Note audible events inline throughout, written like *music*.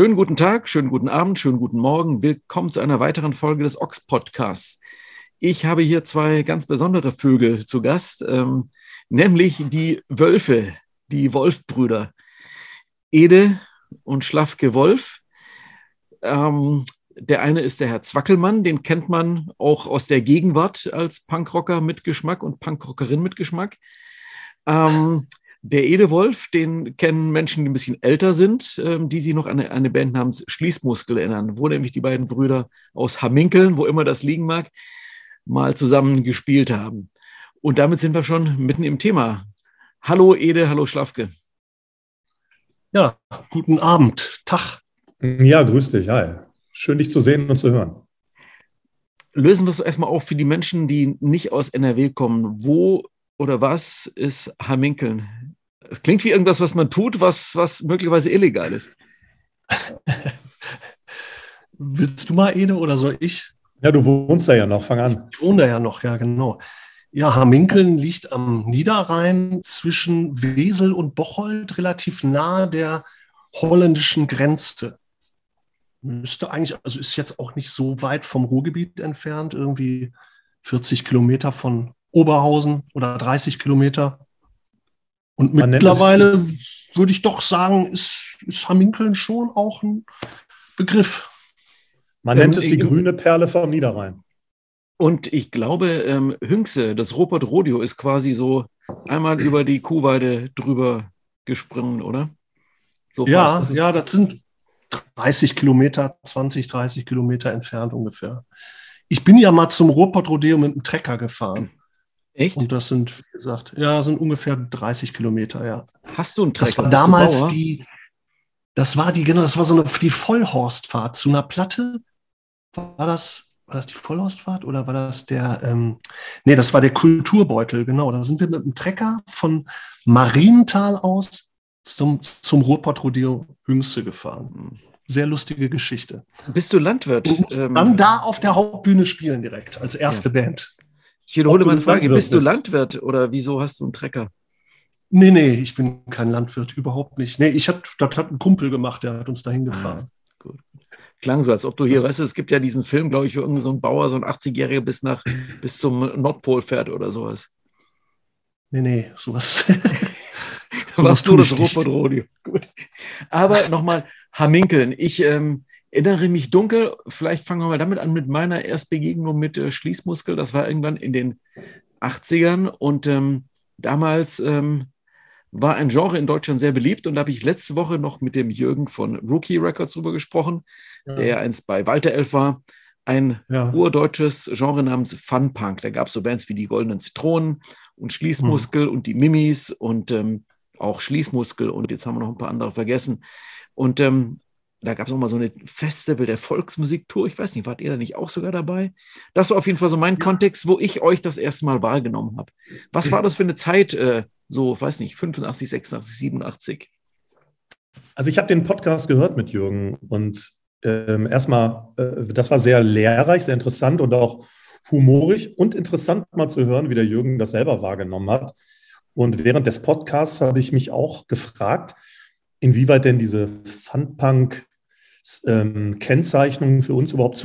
Schönen guten Tag, schönen guten Abend, schönen guten Morgen. Willkommen zu einer weiteren Folge des Ox Podcasts. Ich habe hier zwei ganz besondere Vögel zu Gast, ähm, nämlich die Wölfe, die Wolfbrüder. Ede und Schlafke Wolf. Ähm, der eine ist der Herr Zwackelmann, den kennt man auch aus der Gegenwart als Punkrocker mit Geschmack und Punkrockerin mit Geschmack. Ähm, der Ede Wolf, den kennen Menschen, die ein bisschen älter sind, ähm, die sich noch an eine, eine Band namens Schließmuskel erinnern, wo nämlich die beiden Brüder aus Hamminkeln, wo immer das liegen mag, mal zusammen gespielt haben. Und damit sind wir schon mitten im Thema. Hallo Ede, hallo Schlafke. Ja, guten Abend, Tag. Ja, grüß dich, hi. Schön, dich zu sehen und zu hören. Lösen wir es erstmal auf für die Menschen, die nicht aus NRW kommen. Wo oder was ist Hamminkeln? Es klingt wie irgendwas, was man tut, was, was möglicherweise illegal ist. *laughs* Willst du mal, Ede, oder soll ich? Ja, du wohnst da ja noch, fang an. Ich wohne da ja noch, ja, genau. Ja, Hamminkeln liegt am Niederrhein zwischen Wesel und Bocholt, relativ nahe der holländischen Grenze. Müsste eigentlich, also ist jetzt auch nicht so weit vom Ruhrgebiet entfernt, irgendwie 40 Kilometer von Oberhausen oder 30 Kilometer. Und Man mittlerweile würde ich doch sagen, ist, ist Hamminkeln schon auch ein Begriff. Man nennt es die grüne Perle vom Niederrhein. Und ich glaube, ähm, Hünxe, das Robert Rodeo, ist quasi so einmal über die Kuhweide drüber gesprungen, oder? So ja, das ja, das sind 30 Kilometer, 20, 30 Kilometer entfernt ungefähr. Ich bin ja mal zum Ruhrpott Rodeo mit einem Trecker gefahren. Echt? Und das sind, wie gesagt, ja, sind ungefähr 30 Kilometer, ja. Hast du einen Trecker? Das war damals die, das war die, genau, das war so eine, die Vollhorstfahrt zu einer Platte. War das, war das die Vollhorstfahrt oder war das der, ähm, nee, das war der Kulturbeutel, genau. Da sind wir mit dem Trecker von Marienthal aus zum, zum Ruhrpott-Rodeo Hüngste gefahren. Sehr lustige Geschichte. Bist du Landwirt? Und ähm, dann da auf der Hauptbühne spielen direkt, als erste ja. Band. Ich wiederhole meine Frage, bist du Landwirt oder wieso hast du einen Trecker? Nee, nee, ich bin kein Landwirt, überhaupt nicht. Nee, ich hab, das hat ein Kumpel gemacht, der hat uns dahin ah, gefahren. Ah, gut. Klang so, als ob du hier, das weißt du, es gibt ja diesen Film, glaube ich, wo irgendein so ein Bauer, so ein 80-Jähriger bis nach, bis zum Nordpol fährt oder sowas. Nee, nee, sowas. *laughs* so warst du das Rupert Rodeo. Gut. Aber nochmal, Haminkeln. Ich, ähm, erinnere mich dunkel, vielleicht fangen wir mal damit an mit meiner Erstbegegnung mit äh, Schließmuskel. Das war irgendwann in den 80ern und ähm, damals ähm, war ein Genre in Deutschland sehr beliebt und da habe ich letzte Woche noch mit dem Jürgen von Rookie Records drüber gesprochen, ja. der einst bei Walter Elf war. Ein ja. urdeutsches Genre namens Fun Punk. Da gab es so Bands wie die Goldenen Zitronen und Schließmuskel mhm. und die Mimis und ähm, auch Schließmuskel und jetzt haben wir noch ein paar andere vergessen. Und ähm, da gab es auch mal so eine Festival der Volksmusiktour. Ich weiß nicht, wart ihr da nicht auch sogar dabei? Das war auf jeden Fall so mein ja. Kontext, wo ich euch das erste Mal wahrgenommen habe. Was war das für eine Zeit, äh, so, weiß nicht, 85, 86, 87? Also ich habe den Podcast gehört mit Jürgen und ähm, erstmal, äh, das war sehr lehrreich, sehr interessant und auch humorig und interessant mal zu hören, wie der Jürgen das selber wahrgenommen hat. Und während des Podcasts habe ich mich auch gefragt, inwieweit denn diese Funpunk ähm, Kennzeichnung für uns überhaupt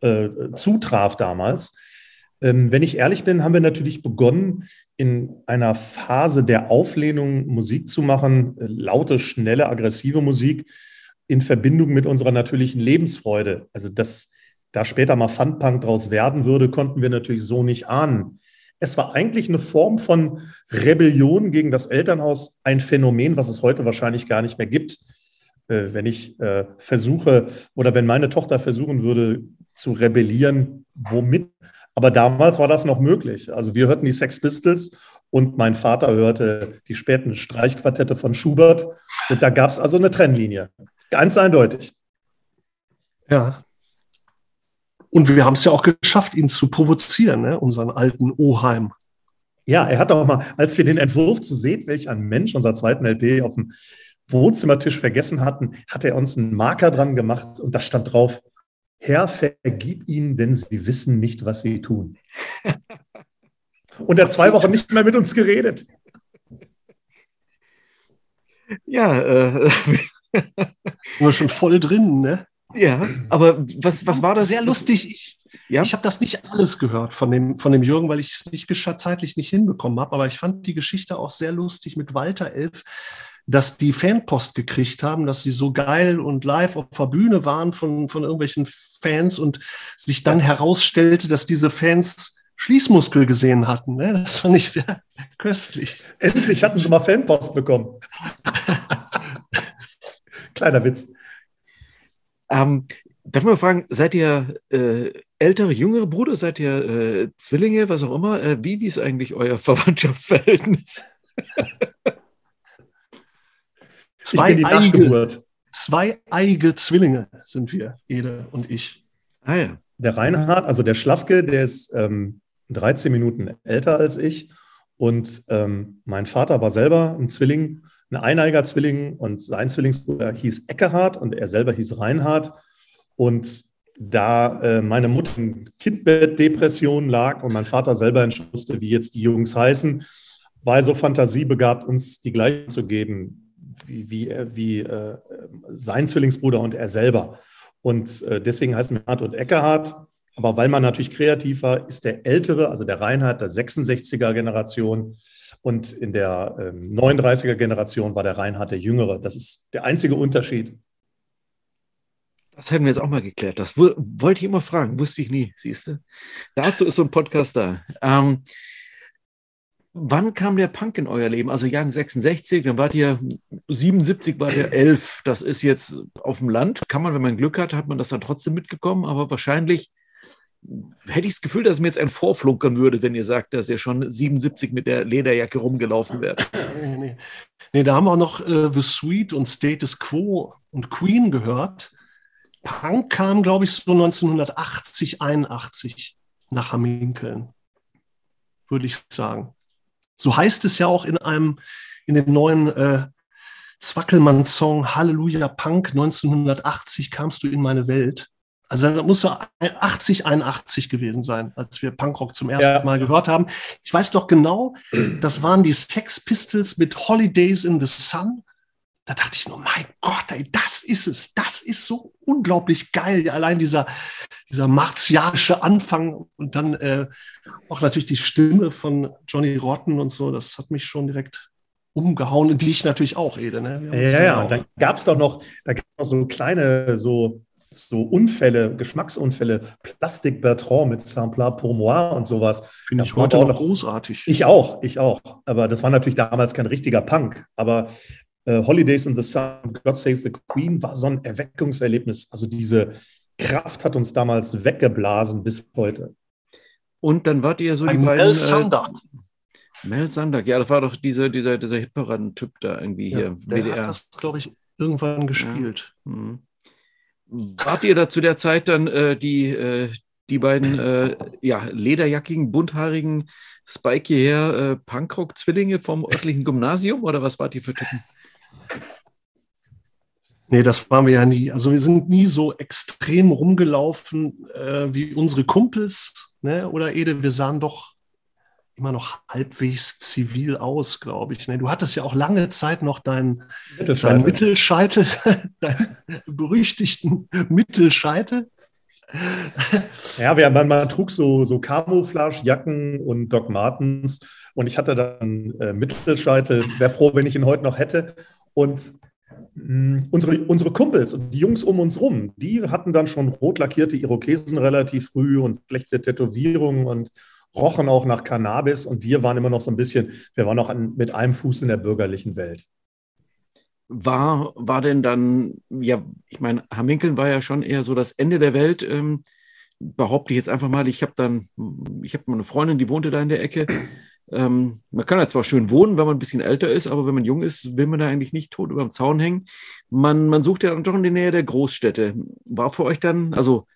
äh, zutraf damals. Ähm, wenn ich ehrlich bin, haben wir natürlich begonnen, in einer Phase der Auflehnung Musik zu machen, äh, laute, schnelle, aggressive Musik in Verbindung mit unserer natürlichen Lebensfreude. Also, dass da später mal Funpunk draus werden würde, konnten wir natürlich so nicht ahnen. Es war eigentlich eine Form von Rebellion gegen das Elternhaus, ein Phänomen, was es heute wahrscheinlich gar nicht mehr gibt. Äh, wenn ich äh, versuche oder wenn meine Tochter versuchen würde zu rebellieren, womit? Aber damals war das noch möglich. Also wir hörten die Sex Pistols und mein Vater hörte die späten Streichquartette von Schubert. Und da gab es also eine Trennlinie. Ganz eindeutig. Ja. Und wir haben es ja auch geschafft, ihn zu provozieren, ne? unseren alten Oheim. Ja, er hat auch mal, als wir den Entwurf zu sehen, welch ein Mensch, unser zweiten LP, auf dem Wohnzimmertisch vergessen hatten, hat er uns einen Marker dran gemacht und da stand drauf, Herr, vergib ihnen, denn sie wissen nicht, was sie tun. und er hat zwei Wochen nicht mehr mit uns geredet. Ja, äh, *laughs* wir schon voll drin, ne? Ja, aber was, was war das? Sehr lustig. Ich, ja? ich habe das nicht alles gehört von dem, von dem Jürgen, weil ich es nicht zeitlich nicht hinbekommen habe. Aber ich fand die Geschichte auch sehr lustig mit Walter Elf, dass die Fanpost gekriegt haben, dass sie so geil und live auf der Bühne waren von, von irgendwelchen Fans und sich dann herausstellte, dass diese Fans Schließmuskel gesehen hatten. Ne? Das fand ich sehr *laughs* köstlich. Endlich hatten sie mal Fanpost bekommen. *laughs* Kleiner Witz. Ähm, darf ich mal fragen, seid ihr äh, ältere, jüngere Bruder? Seid ihr äh, Zwillinge, was auch immer? Äh, wie, wie ist eigentlich euer *laughs* Verwandtschaftsverhältnis? Zwei zweieige Zwillinge sind wir, Ede und ich. Ah ja. Der Reinhard, also der Schlafke, der ist ähm, 13 Minuten älter als ich. Und ähm, mein Vater war selber ein Zwilling, ein eineiger Zwilling und sein Zwillingsbruder hieß Eckehard und er selber hieß Reinhard. Und da äh, meine Mutter in Kindbettdepression lag und mein Vater selber entschlüsste, wie jetzt die Jungs heißen, war er so fantasiebegabt, uns die gleichen zu geben, wie, wie, wie äh, sein Zwillingsbruder und er selber. Und äh, deswegen heißen wir Hart und Eckehard. Aber weil man natürlich kreativ war, ist der Ältere, also der Reinhard der 66er Generation. Und in der ähm, 39er Generation war der Reinhard der Jüngere. Das ist der einzige Unterschied. Das hätten wir jetzt auch mal geklärt. Das wollte ich immer fragen, wusste ich nie, siehst du. Dazu ist so ein Podcast da. Ähm, Wann kam der Punk in euer Leben? Also Jahren 66, dann wart ihr 77, war ihr 11. Das ist jetzt auf dem Land. Kann man, wenn man Glück hat, hat man das dann trotzdem mitgekommen. Aber wahrscheinlich hätte ich das Gefühl, dass mir jetzt ein Vorflunkern würde, wenn ihr sagt, dass ihr schon 77 mit der Lederjacke rumgelaufen wärt. *laughs* Nee, nee. nee da haben wir auch noch äh, The Sweet und Status Quo und Queen gehört. Punk kam, glaube ich, so 1980, 81 nach Hamminkeln, würde ich sagen. So heißt es ja auch in einem, in dem neuen äh, Zwackelmann-Song Halleluja Punk 1980 kamst du in meine Welt. Also das muss ja 80, 81 gewesen sein, als wir Punkrock zum ersten ja. Mal gehört haben. Ich weiß doch genau, das waren die Sex Pistols mit Holidays in the Sun da dachte ich nur, mein Gott, ey, das ist es. Das ist so unglaublich geil. Allein dieser, dieser martialische Anfang und dann äh, auch natürlich die Stimme von Johnny Rotten und so, das hat mich schon direkt umgehauen und dich natürlich auch, Ede. Ne? Ja, ja, und dann gab es doch noch, da gab noch so kleine, so, so Unfälle, Geschmacksunfälle, Plastik Bertrand mit Sampler pour moi und sowas. Finde ich heute auch noch großartig. Ich auch, ich auch. Aber das war natürlich damals kein richtiger Punk. Aber Holidays in the Sun, God Save the Queen war so ein Erweckungserlebnis. Also diese Kraft hat uns damals weggeblasen bis heute. Und dann wart ihr so die Ein beiden. Mel Sandak. Äh, Mel Sandak, ja, das war doch dieser, dieser, dieser Hitparaden-Typ da irgendwie ja, hier. Der WDR. hat das, glaube ich, irgendwann gespielt. Ja. Hm. Wart ihr da zu der Zeit dann äh, die, äh, die beiden äh, ja, lederjackigen, bunthaarigen, spiky Hair äh, Punkrock-Zwillinge vom örtlichen Gymnasium oder was wart ihr für Typen? Nee, das waren wir ja nie. Also wir sind nie so extrem rumgelaufen äh, wie unsere Kumpels, ne? Oder Ede, wir sahen doch immer noch halbwegs zivil aus, glaube ich. Ne? Du hattest ja auch lange Zeit noch deinen Mittelscheitel, dein Mittelscheitel *laughs* deinen berüchtigten Mittelscheitel. Ja, wir, man, man trug so, so Camouflage-Jacken und Doc Martens und ich hatte dann äh, Mittelscheitel. Wäre froh, wenn ich ihn heute noch hätte. Und mh, unsere, unsere Kumpels und die Jungs um uns rum, die hatten dann schon rot lackierte Irokesen relativ früh und schlechte Tätowierungen und rochen auch nach Cannabis. Und wir waren immer noch so ein bisschen, wir waren noch an, mit einem Fuß in der bürgerlichen Welt. War, war denn dann, ja, ich meine, Hamminkeln war ja schon eher so das Ende der Welt. Ähm, behaupte ich jetzt einfach mal, ich habe dann, ich habe eine Freundin, die wohnte da in der Ecke. Ähm, man kann ja zwar schön wohnen, wenn man ein bisschen älter ist, aber wenn man jung ist, will man da eigentlich nicht tot über dem Zaun hängen. Man, man sucht ja dann doch in der Nähe der Großstädte. War für euch dann, also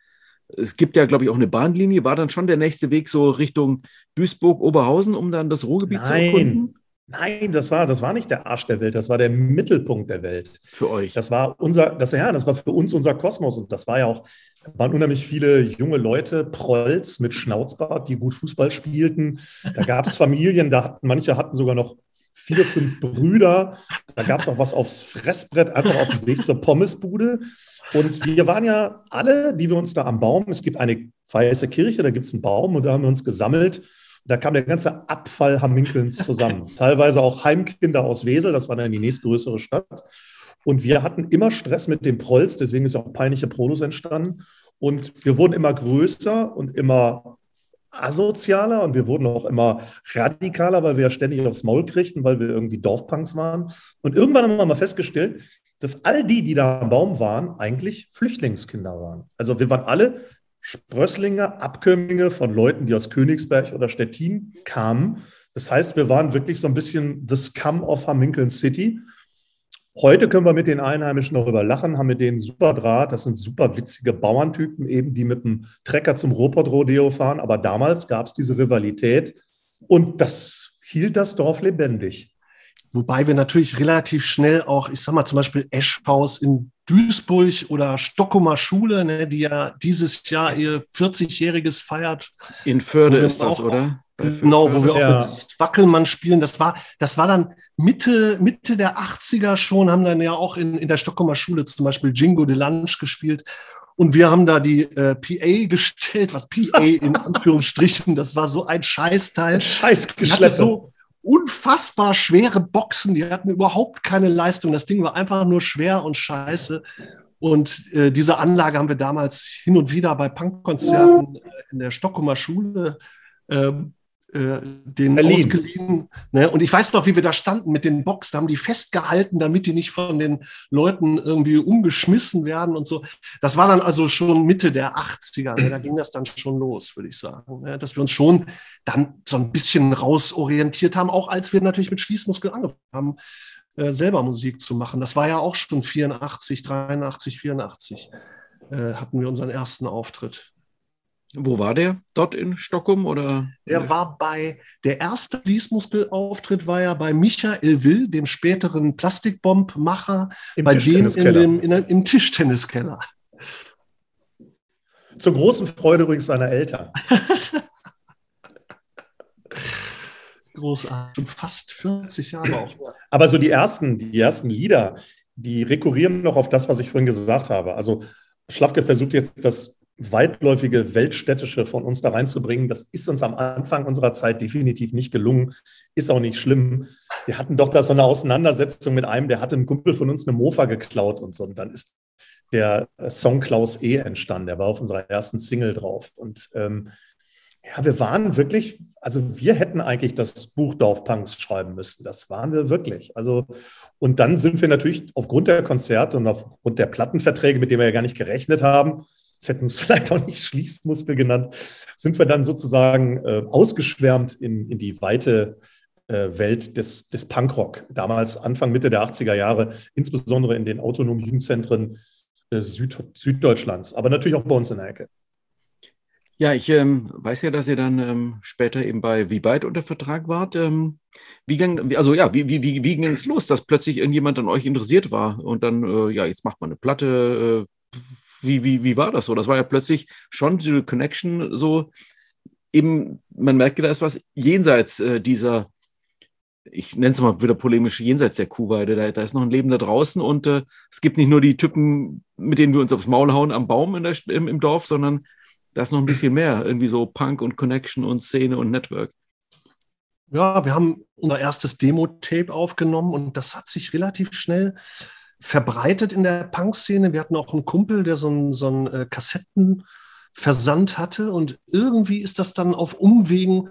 es gibt ja, glaube ich, auch eine Bahnlinie, war dann schon der nächste Weg so Richtung Duisburg, Oberhausen, um dann das Ruhrgebiet Nein. zu erkunden? Nein, das war, das war nicht der Arsch der Welt, das war der Mittelpunkt der Welt. Für euch. Das war unser, das, ja, das war für uns unser Kosmos und das war ja auch, waren unheimlich viele junge Leute, Prolls mit Schnauzbart, die gut Fußball spielten. Da gab es Familien, da hatten, manche hatten sogar noch vier, fünf Brüder. Da gab es auch was aufs Fressbrett, einfach auf dem Weg zur Pommesbude. Und wir waren ja alle, die wir uns da am Baum, es gibt eine weiße Kirche, da gibt es einen Baum und da haben wir uns gesammelt. Da kam der ganze Abfall Hamminkelns zusammen. *laughs* Teilweise auch Heimkinder aus Wesel, das war dann die nächstgrößere Stadt. Und wir hatten immer Stress mit dem Prolls, deswegen ist auch peinliche Prolos entstanden. Und wir wurden immer größer und immer asozialer und wir wurden auch immer radikaler, weil wir ja ständig aufs Maul kriegten, weil wir irgendwie Dorfpunks waren. Und irgendwann haben wir mal festgestellt, dass all die, die da am Baum waren, eigentlich Flüchtlingskinder waren. Also wir waren alle Sprösslinge, Abkömmlinge von Leuten, die aus Königsberg oder Stettin kamen. Das heißt, wir waren wirklich so ein bisschen the scum of Hamminkeln City. Heute können wir mit den Einheimischen darüber lachen, haben mit denen super Draht. Das sind super witzige Bauerntypen, eben die mit dem Trecker zum Ruhrpott-Rodeo fahren. Aber damals gab es diese Rivalität und das hielt das Dorf lebendig. Wobei wir natürlich relativ schnell auch, ich sag mal zum Beispiel Eschhaus in Duisburg oder Stockholmer Schule, ne, die ja dieses Jahr ihr 40-jähriges feiert. In Förde ist das, oder? Genau, wo wir auch ja. mit Wackelmann spielen. Das war, das war dann Mitte, Mitte der 80er schon, haben dann ja auch in, in der Stockholmer Schule zum Beispiel Jingo de Lunch gespielt. Und wir haben da die äh, PA *laughs* gestellt, was PA in Anführungsstrichen, das war so ein Scheißteil. Scheißgeschleppe. so unfassbar schwere Boxen, die hatten überhaupt keine Leistung. Das Ding war einfach nur schwer und scheiße. Und äh, diese Anlage haben wir damals hin und wieder bei Punkkonzerten äh, in der Stockholmer Schule ähm, äh, den Berlin. ausgeliehen. Ne? Und ich weiß noch, wie wir da standen mit den Boxen, haben die festgehalten, damit die nicht von den Leuten irgendwie umgeschmissen werden und so. Das war dann also schon Mitte der 80er. Ne? Da ging das dann schon los, würde ich sagen. Ne? Dass wir uns schon dann so ein bisschen rausorientiert haben, auch als wir natürlich mit Schließmuskeln angefangen haben, äh, selber Musik zu machen. Das war ja auch schon 84, 83, 84 äh, hatten wir unseren ersten Auftritt. Wo war der? Dort in Stockholm oder? Der war bei, der erste Fließmuskelauftritt war ja bei Michael Will, dem späteren Plastikbombmacher, bei dem in dem, in, im Tischtenniskeller. Zur großen Freude übrigens seiner Eltern. *laughs* Großartig. Fast 40 Jahre auch. Aber so die ersten, die ersten Lieder, die rekurrieren noch auf das, was ich vorhin gesagt habe. Also Schlafke versucht jetzt das weitläufige Weltstädtische von uns da reinzubringen. Das ist uns am Anfang unserer Zeit definitiv nicht gelungen. Ist auch nicht schlimm. Wir hatten doch da so eine Auseinandersetzung mit einem, der hatte einen Kumpel von uns eine Mofa geklaut und so. Und dann ist der Song Klaus E entstanden. Der war auf unserer ersten Single drauf. Und ähm, ja, wir waren wirklich, also wir hätten eigentlich das Buch Dorfpunks schreiben müssen. Das waren wir wirklich. Also, und dann sind wir natürlich aufgrund der Konzerte und aufgrund der Plattenverträge, mit denen wir ja gar nicht gerechnet haben, das hätten es *laughs* vielleicht auch nicht Schließmuskel genannt, sind wir dann sozusagen äh, ausgeschwärmt in, in die weite äh, Welt des, des Punkrock. Damals Anfang, Mitte der 80er Jahre, insbesondere in den autonomen Jugendzentren äh, Süd, Süddeutschlands, aber natürlich auch bei uns in der Ecke. Ja, ich ähm, weiß ja, dass ihr dann ähm, später eben bei Wie Byte unter Vertrag wart. Ähm, wie ging, also ja, wie, wie, wie, wie ging es los, dass plötzlich irgendjemand an euch interessiert war und dann, äh, ja, jetzt macht man eine Platte, äh, wie, wie, wie war das so? Das war ja plötzlich schon die Connection so, eben, man merkt, da ist was jenseits äh, dieser, ich nenne es mal wieder polemisch, jenseits der Kuhweide. Da, da ist noch ein Leben da draußen und äh, es gibt nicht nur die Typen, mit denen wir uns aufs Maul hauen am Baum der, im, im Dorf, sondern da ist noch ein bisschen mehr, irgendwie so Punk und Connection und Szene und Network. Ja, wir haben unser erstes Demo-Tape aufgenommen und das hat sich relativ schnell verbreitet in der Punk-Szene. Wir hatten auch einen Kumpel, der so einen, so einen äh, Kassettenversand hatte und irgendwie ist das dann auf Umwegen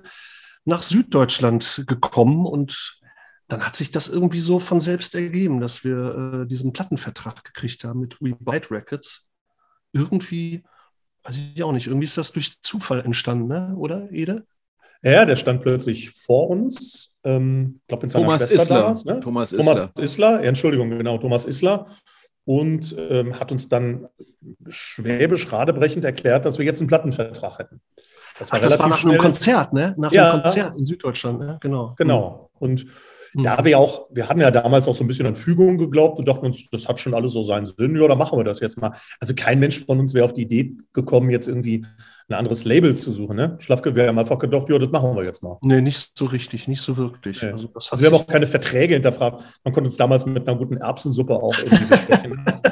nach Süddeutschland gekommen und dann hat sich das irgendwie so von selbst ergeben, dass wir äh, diesen Plattenvertrag gekriegt haben mit We Bite Records. Irgendwie, weiß ich auch nicht, irgendwie ist das durch Zufall entstanden, ne? oder Ede? Ja, der stand plötzlich vor uns ähm, glaube in seiner Thomas Schwester Isler. damals. Ne? Thomas Isler. Thomas Isler, Entschuldigung, genau, Thomas Isler. Und ähm, hat uns dann schwäbisch radebrechend erklärt, dass wir jetzt einen Plattenvertrag hätten. Das war, Ach, das war nach schnell. einem Konzert, ne? Nach ja, einem Konzert in Süddeutschland, ne? Genau. Genau. Und Ja, wir auch, wir hatten ja damals auch so ein bisschen an Fügung geglaubt und dachten uns, das hat schon alles so seinen Sinn, ja, dann machen wir das jetzt mal. Also kein Mensch von uns wäre auf die Idee gekommen, jetzt irgendwie ein anderes Label zu suchen. Ne? Schlafke, wir haben einfach gedacht, ja, das machen wir jetzt mal. Nee, nicht so richtig, nicht so wirklich. Nee. Also, also wir haben auch keine Verträge hinterfragt. Man konnte uns damals mit einer guten Erbsensuppe auch irgendwie besprechen. *laughs*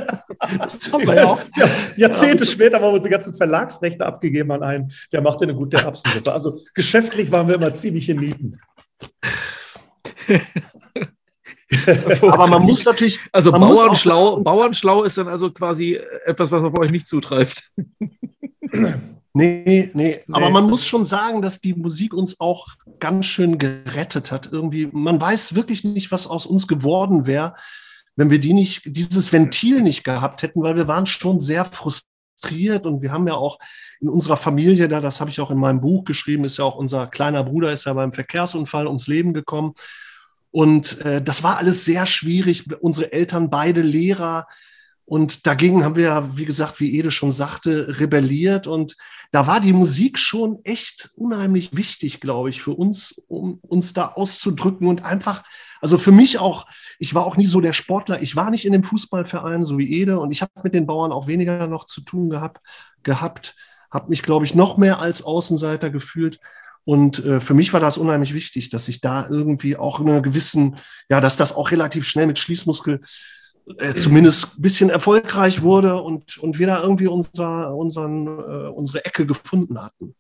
das haben wir ja auch. *laughs* Ja, Jahrzehnte ja. später haben wir unsere ganzen Verlagsrechte abgegeben an einen, der machte eine gute Erbsensuppe. Also geschäftlich waren wir immer ziemlich in Nieten. *laughs* Aber man muss natürlich. Also Bauernschlau, Bauernschlau ist dann also quasi etwas, was auf euch nicht zutreibt. *laughs* Nee, nee, aber man muss schon sagen, dass die Musik uns auch ganz schön gerettet hat. Irgendwie, man weiß wirklich nicht, was aus uns geworden wäre, wenn wir die nicht, dieses Ventil nicht gehabt hätten, weil wir waren schon sehr frustriert und wir haben ja auch in unserer Familie da, das habe ich auch in meinem Buch geschrieben, ist ja auch unser kleiner Bruder ist ja beim Verkehrsunfall ums Leben gekommen. Und äh, das war alles sehr schwierig. Unsere Eltern, beide Lehrer, und dagegen haben wir, wie gesagt, wie Ede schon sagte, rebelliert. Und da war die Musik schon echt unheimlich wichtig, glaube ich, für uns, um uns da auszudrücken und einfach, also für mich auch, ich war auch nie so der Sportler, ich war nicht in dem Fußballverein, so wie Ede, und ich habe mit den Bauern auch weniger noch zu tun gehabt, gehabt habe mich, glaube ich, noch mehr als Außenseiter gefühlt. Und äh, für mich war das unheimlich wichtig, dass ich da irgendwie auch eine gewissen, ja, dass das auch relativ schnell mit Schließmuskel äh, zumindest ein bisschen erfolgreich wurde und, und wir da irgendwie unser, unseren, äh, unsere Ecke gefunden hatten.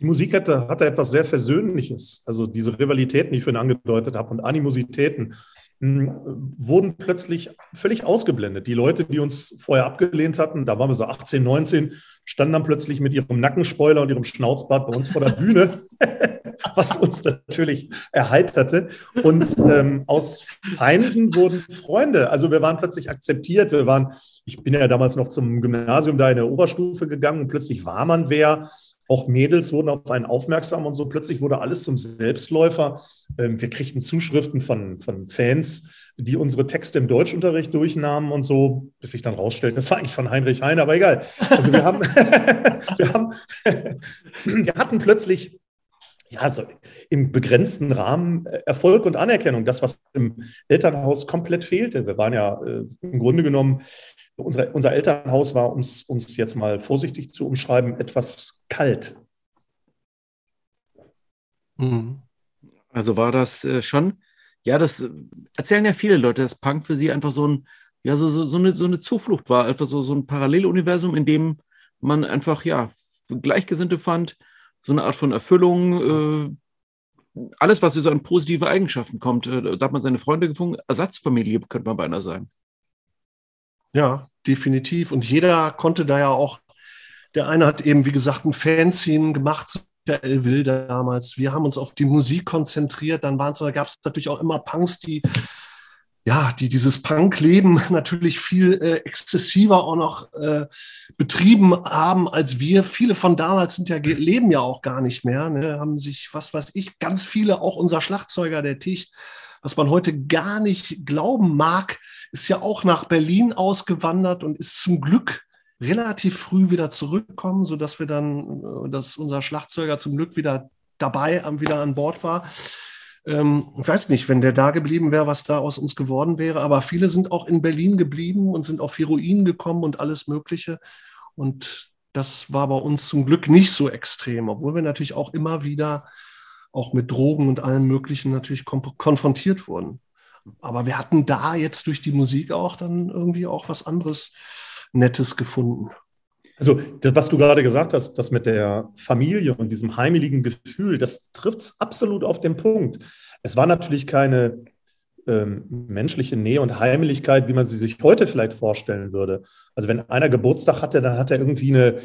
Die Musik hatte, hatte etwas sehr Versöhnliches. Also diese Rivalitäten, die ich vorhin angedeutet habe, und Animositäten wurden plötzlich völlig ausgeblendet. Die Leute, die uns vorher abgelehnt hatten, da waren wir so 18, 19, standen dann plötzlich mit ihrem Nackenspoiler und ihrem Schnauzbart bei uns vor der Bühne *laughs* was uns natürlich erheiterte. Und ähm, aus Feinden wurden Freunde. Also wir waren plötzlich akzeptiert. Wir waren, ich bin ja damals noch zum Gymnasium da in der Oberstufe gegangen und plötzlich war man wer. Auch Mädels wurden auf einen aufmerksam und so plötzlich wurde alles zum Selbstläufer. Ähm, wir kriegten Zuschriften von, von Fans, die unsere Texte im Deutschunterricht durchnahmen und so, bis sich dann rausstellt, das war eigentlich von Heinrich Heine, aber egal. Also wir haben, *laughs* wir haben, *laughs* wir hatten plötzlich ja, so im begrenzten Rahmen äh, Erfolg und Anerkennung, das, was im Elternhaus komplett fehlte. Wir waren ja äh, im Grunde genommen, unser, unser Elternhaus war, um es jetzt mal vorsichtig zu umschreiben, etwas kalt. Mhm. Also war das äh, schon, ja, das erzählen ja viele Leute, dass Punk für sie einfach so ein, ja, so, so, so, eine, so eine Zuflucht war, etwas so, so ein Paralleluniversum, in dem man einfach, ja, Gleichgesinnte fand, so eine Art von Erfüllung, äh, alles, was so an positive Eigenschaften kommt. Äh, da hat man seine Freunde gefunden, Ersatzfamilie, könnte man beinahe sagen. Ja, definitiv. Und jeder konnte da ja auch, der eine hat eben, wie gesagt, ein Fanzine gemacht, der Will damals. Wir haben uns auf die Musik konzentriert. Dann da gab es natürlich auch immer Punks, die ja, die dieses Punk-Leben *laughs* natürlich viel äh, exzessiver auch noch äh, betrieben haben als wir. Viele von damals sind ja leben ja auch gar nicht mehr, ne? haben sich, was weiß ich, ganz viele, auch unser Schlagzeuger, der Ticht, was man heute gar nicht glauben mag, ist ja auch nach Berlin ausgewandert und ist zum Glück relativ früh wieder zurückgekommen, sodass wir dann, äh, dass unser Schlagzeuger zum Glück wieder dabei, wieder an Bord war. Ähm, ich weiß nicht, wenn der da geblieben wäre, was da aus uns geworden wäre. Aber viele sind auch in Berlin geblieben und sind auf Heroin gekommen und alles Mögliche. Und das war bei uns zum Glück nicht so extrem, obwohl wir natürlich auch immer wieder auch mit Drogen und allem Möglichen natürlich konfrontiert wurden. Aber wir hatten da jetzt durch die Musik auch dann irgendwie auch was anderes Nettes gefunden. Also, das, was du gerade gesagt hast, das mit der Familie und diesem heimeligen Gefühl, das trifft es absolut auf den Punkt. Es war natürlich keine ähm, menschliche Nähe und Heimeligkeit, wie man sie sich heute vielleicht vorstellen würde. Also, wenn einer Geburtstag hatte, dann hat er irgendwie eine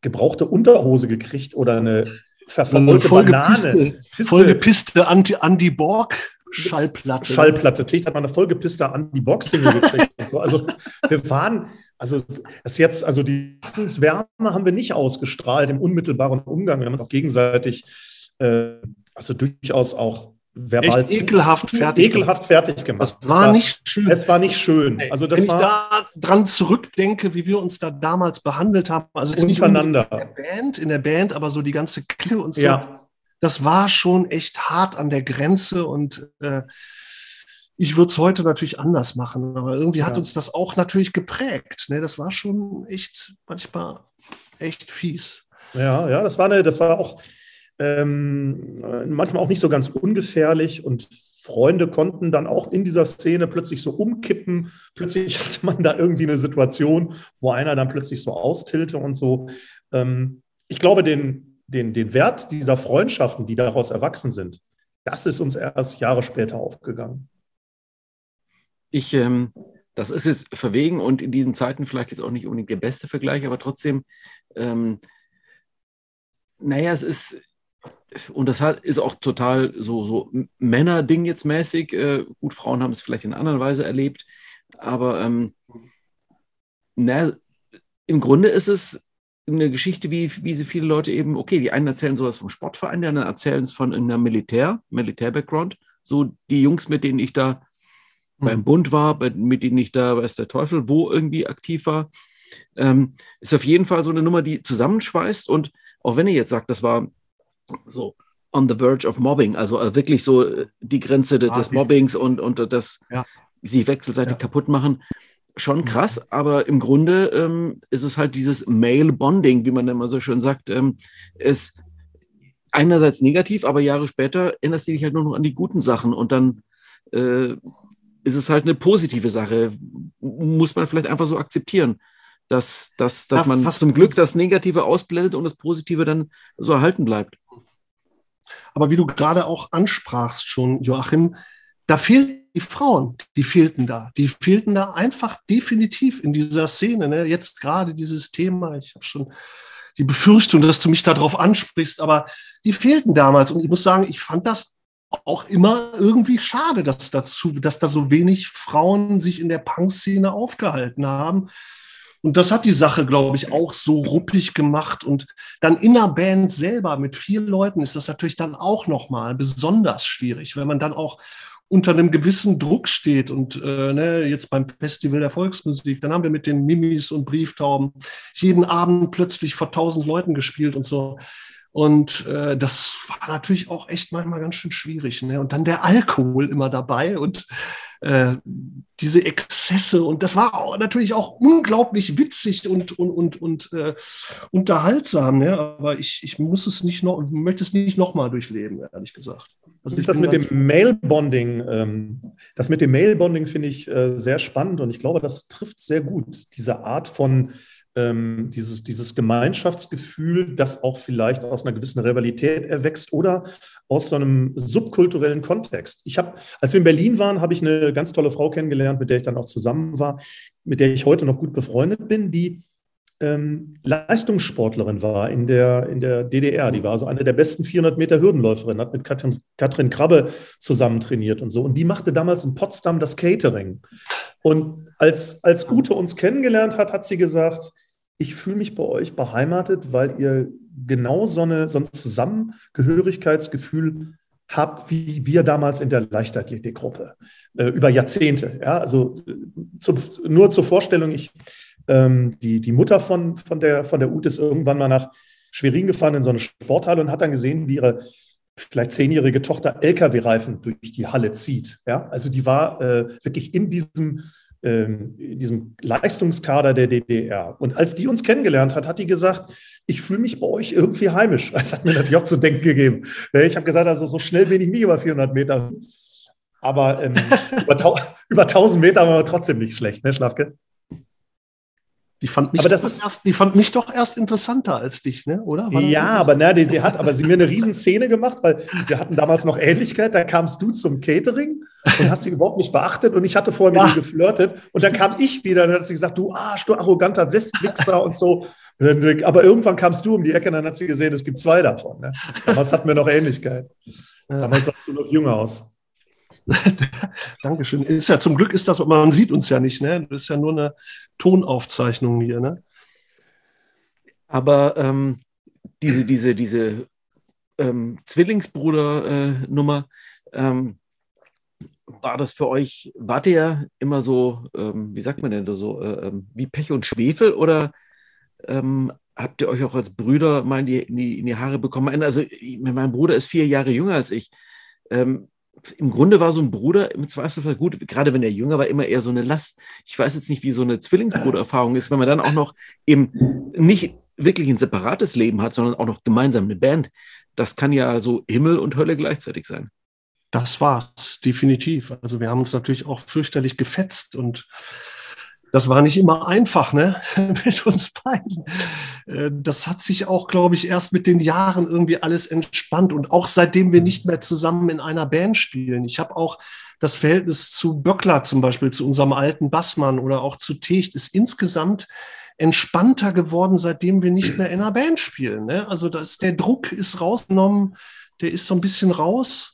gebrauchte Unterhose gekriegt oder eine verfolgte Banane. Vollgepisste Andy Borg. Schallplatte. Schallplatte. Ticht hat man eine vollgepisste Andy Borg Single gekriegt. so. Also wir waren, also es jetzt, also die Wärme haben wir nicht ausgestrahlt im unmittelbaren Umgang. Wir haben uns auch gegenseitig, äh, also durchaus auch verbal Echt ekelhaft fertig, ekelhaft fertig gemacht. Das war, war, nicht schön. Es war nicht schön. Also das Wenn war, ich da dran zurückdenke, wie wir uns da damals behandelt haben, also untereinander. In der Band, in der Band, aber so die ganze Clique und so. Ja. Das war schon echt hart an der Grenze und äh, Ich würde es heute natürlich anders machen, aber irgendwie ja. hat uns das auch natürlich geprägt. Ne? Das war schon echt manchmal echt fies. Ja, ja, das war eine, das war auch ähm, manchmal auch nicht so ganz ungefährlich und Freunde konnten dann auch in dieser Szene plötzlich so umkippen. Plötzlich *laughs* hatte man da irgendwie eine Situation, wo einer dann plötzlich so austilte und so. Ähm, ich glaube, den, den, den Wert dieser Freundschaften, die daraus erwachsen sind, das ist uns erst Jahre später aufgegangen. Ich, ähm, das ist jetzt verwegen und in diesen Zeiten vielleicht jetzt auch nicht unbedingt der beste Vergleich, aber trotzdem, ähm, naja, es ist, und das ist auch total so, so Männerding jetzt mäßig. Äh, gut, Frauen haben es vielleicht in einer anderen Weise erlebt, aber ähm, na, im Grunde ist es eine Geschichte, wie, wie sie viele Leute eben, okay, die einen erzählen sowas vom Sportverein, die anderen erzählen es von einer Militär, Militär-Background. So die Jungs, mit denen ich da mhm. beim Bund war, mit denen ich da, weiß der Teufel, wo irgendwie aktiv war. Ähm, ist auf jeden Fall so eine Nummer, die zusammenschweißt. Und auch wenn ihr jetzt sagt, das war so on the verge of Mobbing, also äh, wirklich so äh, die Grenze des, des Mobbings und, und das ja. sie wechselseitig ja. kaputt machen. Schon mhm. krass, aber im Grunde ähm, ist es halt dieses Male Bonding, wie man immer so schön sagt. Ähm, ist einerseits negativ, aber Jahre später erinnerst du dich halt nur noch an die guten Sachen und dann äh, ist es halt eine positive Sache. Muss man vielleicht einfach so akzeptieren, dass, dass, dass ja, man zum Glück das Negative ausblendet und das Positive dann so erhalten bleibt. Aber wie du gerade auch ansprachst schon, Joachim, da fehlten die Frauen, die fehlten da. Die fehlten da einfach definitiv in dieser Szene. Ne? Jetzt gerade dieses Thema, ich habe schon die Befürchtung, dass du mich darauf ansprichst, aber die fehlten damals. Und ich muss sagen, ich fand das auch immer irgendwie schade, dass, dazu, dass da so wenig Frauen sich in der Punk-Szene aufgehalten haben. Und das hat die Sache, glaube ich, auch so ruppig gemacht. Und dann in der Band selber mit vier Leuten ist das natürlich dann auch nochmal besonders schwierig, wenn man dann auch unter einem gewissen Druck steht. Und äh, ne, jetzt beim Festival der Volksmusik, dann haben wir mit den Mimis und Brieftauben jeden Abend plötzlich vor tausend Leuten gespielt und so. Und äh, das war natürlich auch echt manchmal ganz schön schwierig. Ne? Und dann der Alkohol immer dabei und äh, diese Exzesse. Und das war auch, natürlich auch unglaublich witzig und, und, und, und äh, unterhaltsam. Ne? Aber ich, ich muss es nicht noch, möchte es nicht nochmal durchleben, ehrlich gesagt. Also ist das mit dem Mail-Bonding, ähm, das mit dem Mail-Bonding finde ich äh, sehr spannend und ich glaube, das trifft sehr gut diese Art von ähm, dieses, dieses Gemeinschaftsgefühl, das auch vielleicht aus einer gewissen Rivalität erwächst oder aus so einem subkulturellen Kontext. Ich habe, als wir in Berlin waren, habe ich eine ganz tolle Frau kennengelernt, mit der ich dann auch zusammen war, mit der ich heute noch gut befreundet bin, die ähm, Leistungssportlerin war in der, in der DDR. Die war also eine der besten 400 Meter Hürdenläuferinnen, hat mit Katrin, Katrin Krabbe zusammen trainiert und so. Und die machte damals in Potsdam das Catering. Und als, als Ute uns kennengelernt hat, hat sie gesagt, ich fühle mich bei euch beheimatet, weil ihr genau so, eine, so ein Zusammengehörigkeitsgefühl habt, wie wir damals in der Leichtathletikgruppe äh, über Jahrzehnte. Ja? Also zu, nur zur Vorstellung, ich, ähm, die, die Mutter von, von, der, von der Ute ist irgendwann mal nach Schwerin gefahren in so eine Sporthalle und hat dann gesehen, wie ihre vielleicht zehnjährige Tochter LKW-Reifen durch die Halle zieht. Ja? Also die war äh, wirklich in diesem ähm, in diesem Leistungskader der DDR. Und als die uns kennengelernt hat, hat die gesagt, ich fühle mich bei euch irgendwie heimisch. *laughs* Das hat mir natürlich auch zu denken gegeben. Ich habe gesagt, also so schnell bin ich nicht über 400 Meter. Aber ähm, *laughs* über, über 1000 Meter waren wir trotzdem nicht schlecht, ne, Schlafke? Die fand, mich aber das ist, erst, die fand mich doch erst interessanter als dich, ne? oder? War ja, aber ne, die, sie hat aber sie mir eine Riesenszene gemacht, weil wir hatten damals noch Ähnlichkeit. Da kamst du zum Catering und hast sie überhaupt nicht beachtet und ich hatte vorher mit ja. geflirtet und dann kam ich wieder und dann hat sie gesagt, du Arsch, du arroganter Westwichser und so. Aber irgendwann kamst du um die Ecke und dann hat sie gesehen, es gibt zwei davon. Ne? Damals hatten wir noch Ähnlichkeit. Damals sahst du noch jünger aus. *laughs* Dankeschön. Ist ja zum Glück ist das, man sieht uns ja nicht, ne? Das ist ja nur eine Tonaufzeichnung hier, ne? Aber ähm, diese, diese, diese ähm, Zwillingsbruder-Nummer, äh, ähm, war das für euch, wart ihr immer so, ähm, wie sagt man denn so, äh, ähm, wie Pech und Schwefel oder ähm, habt ihr euch auch als Brüder mal in die, in die, in die Haare bekommen? Also mein Bruder ist vier Jahre jünger als ich. Ähm, im Grunde war so ein Bruder im Zweifelsfall gut, gerade wenn er jünger war, immer eher so eine Last. Ich weiß jetzt nicht, wie so eine Zwillingsbrudererfahrung ist, wenn man dann auch noch eben nicht wirklich ein separates Leben hat, sondern auch noch gemeinsam eine Band. Das kann ja so Himmel und Hölle gleichzeitig sein. Das war's, definitiv. Also wir haben uns natürlich auch fürchterlich gefetzt und das war nicht immer einfach, ne, *laughs* mit uns beiden. Äh, das hat sich auch, glaube ich, erst mit den Jahren irgendwie alles entspannt und auch seitdem wir nicht mehr zusammen in einer Band spielen. Ich habe auch das Verhältnis zu Böckler zum Beispiel, zu unserem alten Bassmann oder auch zu Techt, ist insgesamt entspannter geworden, seitdem wir nicht mehr in einer Band spielen. Ne? Also das, der Druck ist rausgenommen, der ist so ein bisschen raus.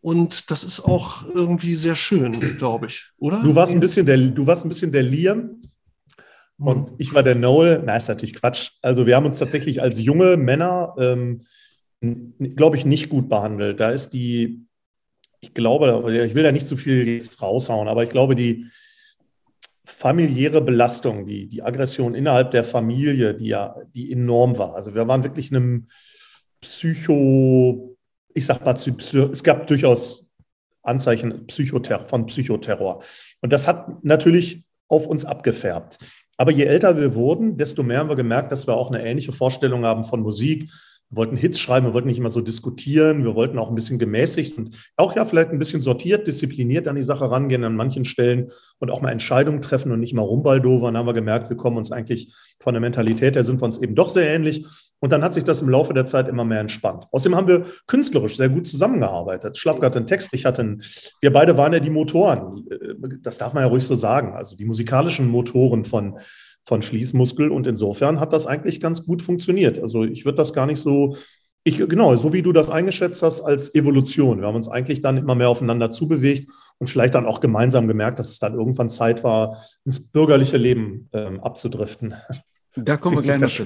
Und das ist auch irgendwie sehr schön, glaube ich, oder? Du warst ein bisschen der, du warst ein bisschen der Liam und ich war der Noel. Na, ist natürlich Quatsch. Also wir haben uns tatsächlich als junge Männer, ähm, glaube ich, nicht gut behandelt. Da ist die, ich glaube, ich will da nicht zu viel jetzt raushauen, aber ich glaube, die familiäre Belastung, die, die Aggression innerhalb der Familie, die ja, die enorm war. Also wir waren wirklich in einem Psycho, ich sag mal, es gab durchaus Anzeichen von Psychoterror. Und das hat natürlich auf uns abgefärbt. Aber je älter wir wurden, desto mehr haben wir gemerkt, dass wir auch eine ähnliche Vorstellung haben von Musik. Wir wollten Hits schreiben, wir wollten nicht immer so diskutieren, wir wollten auch ein bisschen gemäßigt und auch ja vielleicht ein bisschen sortiert, diszipliniert an die Sache rangehen an manchen Stellen und auch mal Entscheidungen treffen und nicht mal rumbaldovern. Dann haben wir gemerkt, wir kommen uns eigentlich von der Mentalität her sind wir uns eben doch sehr ähnlich. Und dann hat sich das im Laufe der Zeit immer mehr entspannt. Außerdem haben wir künstlerisch sehr gut zusammengearbeitet. Schlaff hatte einen Text, ich hatte einen, wir beide waren ja die Motoren. Das darf man ja ruhig so sagen. Also die musikalischen Motoren von, von Schließmuskel. Und insofern hat das eigentlich ganz gut funktioniert. Also ich würde das gar nicht so, ich, genau, so wie du das eingeschätzt hast, als Evolution. Wir haben uns eigentlich dann immer mehr aufeinander zubewegt und vielleicht dann auch gemeinsam gemerkt, dass es dann irgendwann Zeit war, ins bürgerliche Leben ähm, abzudriften. Da kommen wir gleich noch dazu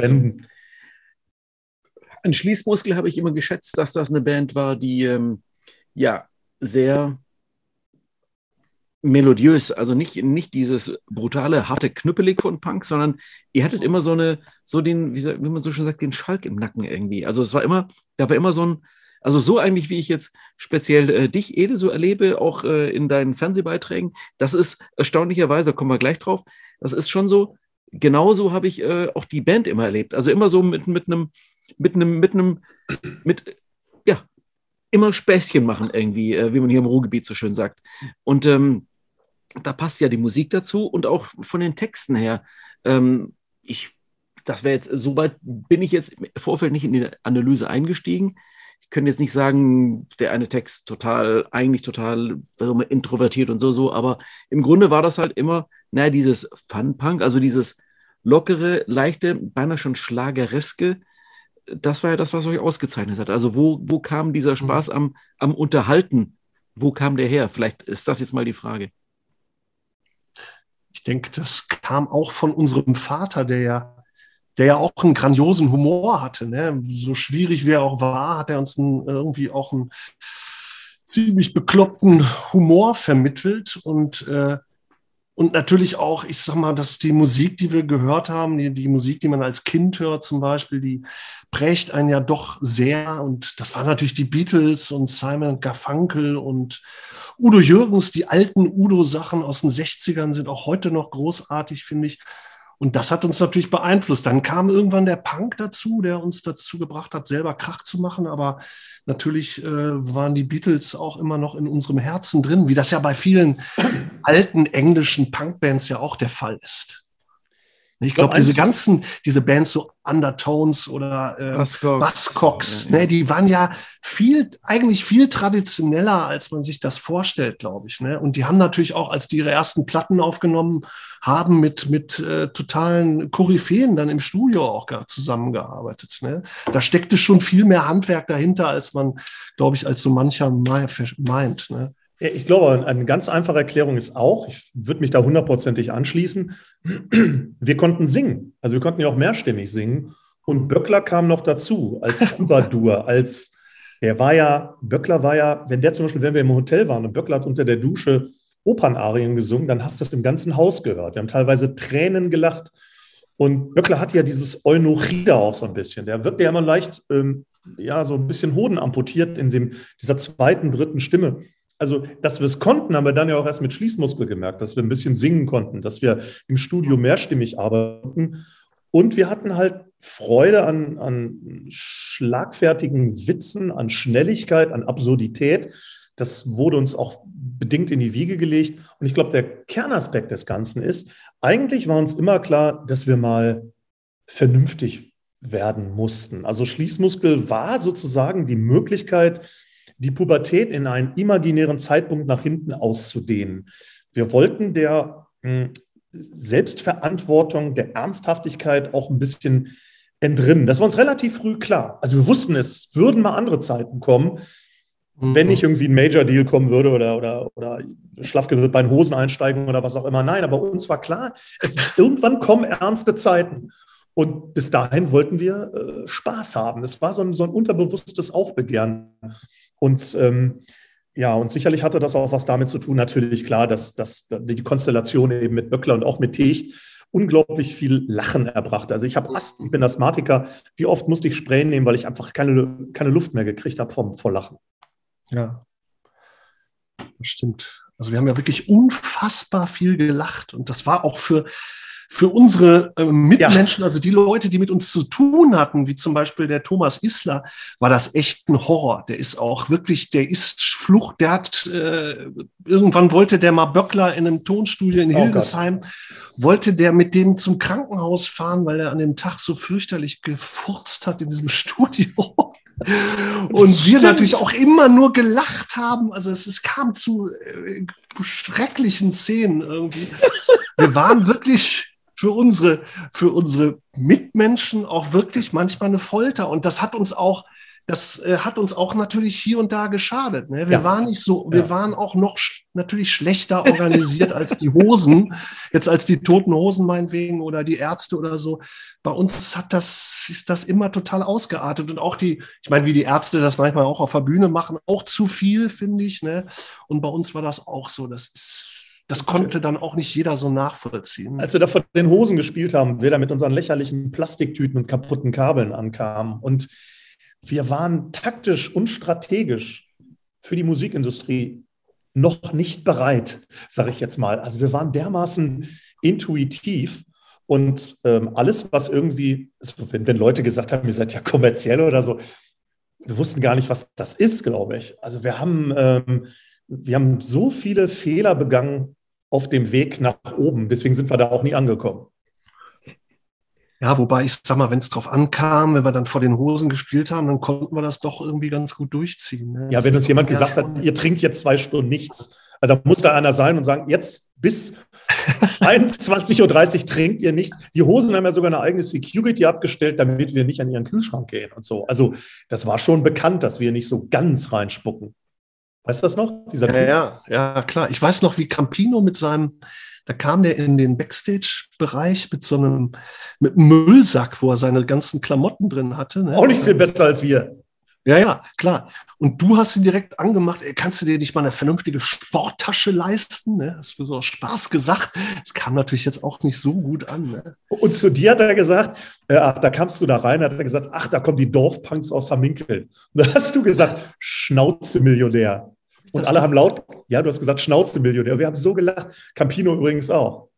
ein Schließmuskel habe ich immer geschätzt, dass das eine Band war, die ähm, ja sehr melodiös, also nicht, nicht dieses brutale, harte Knüppelig von Punk, sondern ihr hattet immer so eine, so den, wie, wie man so schon sagt, den Schalk im Nacken irgendwie. Also es war immer, da war immer so ein, also so eigentlich, wie ich jetzt speziell äh, dich, Ede, so erlebe, auch äh, in deinen Fernsehbeiträgen, das ist erstaunlicherweise, kommen wir gleich drauf, das ist schon so, genauso habe ich äh, auch die Band immer erlebt. Also immer so mit, mit einem, mit einem, mit einem, mit, ja, immer Späßchen machen irgendwie, äh, wie man hier im Ruhrgebiet so schön sagt. Und ähm, da passt ja die Musik dazu und auch von den Texten her. Ähm, ich, das wäre jetzt, soweit bin ich jetzt im Vorfeld nicht in die Analyse eingestiegen. Ich könnte jetzt nicht sagen, der eine Text total, eigentlich total introvertiert und so, so, aber im Grunde war das halt immer, naja, dieses Fun-Punk, also dieses lockere, leichte, beinahe schon schlagereske, das war ja das, was euch ausgezeichnet hat. Also wo, wo kam dieser mhm. Spaß am, am Unterhalten? Wo kam der her? Vielleicht ist das jetzt mal die Frage. Ich denke, das kam auch von unserem Vater, der ja, der ja auch einen grandiosen Humor hatte. Ne? So schwierig wie er auch war, hat er uns einen, irgendwie auch einen ziemlich bekloppten Humor vermittelt und äh, und natürlich auch, ich sag mal, dass die Musik, die wir gehört haben, die, die Musik, die man als Kind hört zum Beispiel, die prägt einen ja doch sehr. Und das waren natürlich die Beatles und Simon Garfunkel und Udo Jürgens. Die alten Udo-Sachen aus den 60ern sind auch heute noch großartig, finde ich. Und das hat uns natürlich beeinflusst. Dann kam irgendwann der Punk dazu, der uns dazu gebracht hat, selber Krach zu machen. Aber natürlich äh, waren die Beatles auch immer noch in unserem Herzen drin, wie das ja bei vielen alten englischen Punkbands ja auch der Fall ist. Ich glaube, diese ganzen, diese Bands, so Undertones oder äh, Buzzcocks, ja, ja. ne, die waren ja viel, eigentlich viel traditioneller, als man sich das vorstellt, glaube ich. Ne? Und die haben natürlich auch, als die ihre ersten Platten aufgenommen haben, mit, mit äh, totalen Koryphäen dann im Studio auch gar zusammengearbeitet. Ne? Da steckte schon viel mehr Handwerk dahinter, als man, glaube ich, als so mancher meint. Ne? Ich glaube, eine ganz einfache Erklärung ist auch, ich würde mich da hundertprozentig anschließen, wir konnten singen. Also wir konnten ja auch mehrstimmig singen. Und Böckler kam noch dazu als *laughs* Troubadour, als der war ja, Böckler war ja, wenn der zum Beispiel, wenn wir im Hotel waren und Böckler hat unter der Dusche Opernarien gesungen, dann hast du das im ganzen Haus gehört. Wir haben teilweise Tränen gelacht. Und Böckler hat ja dieses Eunochida auch so ein bisschen. Der wirkt ja immer leicht, ähm, ja, so ein bisschen Hoden amputiert in dem, dieser zweiten, dritten Stimme. Also, dass wir es konnten, haben wir dann ja auch erst mit Schließmuskel gemerkt, dass wir ein bisschen singen konnten, dass wir im Studio mehrstimmig arbeiten. Und wir hatten halt Freude an, an schlagfertigen Witzen, an Schnelligkeit, an Absurdität. Das wurde uns auch bedingt in die Wiege gelegt. Und ich glaube, der Kernaspekt des Ganzen ist, eigentlich war uns immer klar, dass wir mal vernünftig werden mussten. Also Schließmuskel war sozusagen die Möglichkeit, die Pubertät in einen imaginären Zeitpunkt nach hinten auszudehnen. Wir wollten der hm, Selbstverantwortung, der Ernsthaftigkeit auch ein bisschen entrinnen. Das war uns relativ früh klar. Also wir wussten, es würden mal andere Zeiten kommen, mhm. wenn nicht irgendwie ein Major-Deal kommen würde oder, oder, oder Schlafke wird bei den Hosen einsteigen oder was auch immer. Nein, aber uns war klar, es, irgendwann kommen ernste Zeiten. Und bis dahin wollten wir äh, Spaß haben. Es war so ein, so ein unterbewusstes Aufbegehren. Und ähm, ja, und sicherlich hatte das auch was damit zu tun, natürlich klar, dass, dass die Konstellation eben mit Böckler und auch mit Techt unglaublich viel Lachen erbracht. Also ich habe Ast, ich bin Asthmatiker. Wie oft musste ich Spray nehmen, weil ich einfach keine, keine Luft mehr gekriegt habe vom, vor Lachen. Ja, das stimmt. Also wir haben ja wirklich unfassbar viel gelacht und das war auch für, für unsere äh, Mitmenschen, ja. also die Leute, die mit uns zu tun hatten, wie zum Beispiel der Thomas Isler, war das echt ein Horror. Der ist auch wirklich, der ist Flucht, der hat, äh, irgendwann wollte der mal Böckler in einem Tonstudio in oh Hildesheim, Gott. wollte der mit dem zum Krankenhaus fahren, weil er an dem Tag so fürchterlich gefurzt hat in diesem *laughs* Studio. Und wir natürlich auch immer nur gelacht haben. Also es, es kam zu äh, schrecklichen Szenen irgendwie. Wir waren wirklich für unsere, für unsere Mitmenschen auch wirklich manchmal eine Folter. Und das hat uns auch, das äh, hat uns auch natürlich hier und da geschadet. Ne? Wir ja. waren nicht so, wir ja. waren auch noch sch natürlich schlechter organisiert als die Hosen, jetzt als die toten Hosen meinetwegen oder die Ärzte oder so. Bei uns hat das, ist das immer total ausgeartet und auch die, ich meine, wie die Ärzte das manchmal auch auf der Bühne machen, auch zu viel, finde ich. Ne? Und bei uns war das auch so. Das ist das konnte dann auch nicht jeder so nachvollziehen. Als wir da vor den Hosen gespielt haben, wir da mit unseren lächerlichen Plastiktüten und kaputten Kabeln ankamen und wir waren taktisch und strategisch für die Musikindustrie noch nicht bereit, sage ich jetzt mal. Also wir waren dermaßen intuitiv und ähm, alles, was irgendwie, also wenn, wenn Leute gesagt haben, ihr seid ja kommerziell oder so, wir wussten gar nicht, was das ist, glaube ich. Also wir haben ähm, wir haben so viele Fehler begangen auf dem Weg nach oben. Deswegen sind wir da auch nie angekommen. Ja, wobei ich sag mal, wenn es drauf ankam, wenn wir dann vor den Hosen gespielt haben, dann konnten wir das doch irgendwie ganz gut durchziehen. Ne? Ja, wenn uns jemand gesagt hat, ihr trinkt jetzt zwei Stunden nichts, also da muss da einer sein und sagen, jetzt bis *laughs* 21.30 Uhr trinkt ihr nichts. Die Hosen haben ja sogar eine eigene Security abgestellt, damit wir nicht an ihren Kühlschrank gehen und so. Also das war schon bekannt, dass wir nicht so ganz reinspucken. Weißt du das noch? Dieser ja, ja, ja, klar. Ich weiß noch, wie Campino mit seinem, da kam der in den Backstage-Bereich mit so einem, mit einem Müllsack, wo er seine ganzen Klamotten drin hatte. Ne? Auch nicht viel besser als wir. Ja, ja, klar. Und du hast ihn direkt angemacht, ey, kannst du dir nicht mal eine vernünftige Sporttasche leisten? Ne? Das ist so aus Spaß gesagt. Das kam natürlich jetzt auch nicht so gut an. Ne? Und zu dir hat er gesagt, äh, ach, da kamst du da rein, hat er gesagt, ach, da kommen die Dorfpunks aus Hamminkeln. Und da hast du gesagt, Schnauze Millionär. Und alle haben laut, ja, du hast gesagt, Schnauze Millionär. Wir haben so gelacht. Campino übrigens auch.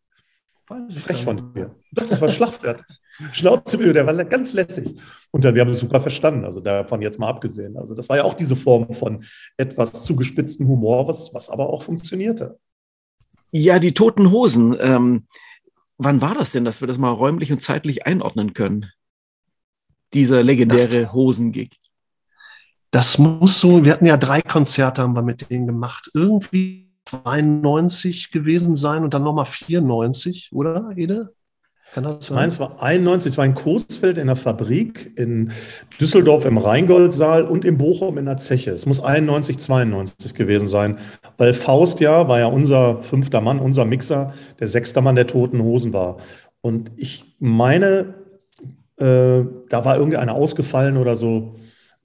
Frech von dir. Doch, das war Schlachtwert. Schnauze Millionär, war ganz lässig. Und dann, wir haben es super verstanden, also davon jetzt mal abgesehen. Also das war ja auch diese Form von etwas zugespitzten Humor, was, was aber auch funktionierte. Ja, die toten Hosen. Ähm, wann war das denn, dass wir das mal räumlich und zeitlich einordnen können? Dieser legendäre Hosengig. Das muss so, wir hatten ja drei Konzerte, haben wir mit denen gemacht. Irgendwie 92 gewesen sein und dann nochmal 94, oder, Ede? Kann das sein? Meins war 91, es war in Coesfeld in der Fabrik, in Düsseldorf im Rheingoldsaal und in Bochum in der Zeche. Es muss 91, 92 gewesen sein, weil Faust ja, war ja unser fünfter Mann, unser Mixer, der sechste Mann der Toten Hosen war. Und ich meine, äh, da war irgendeiner ausgefallen oder so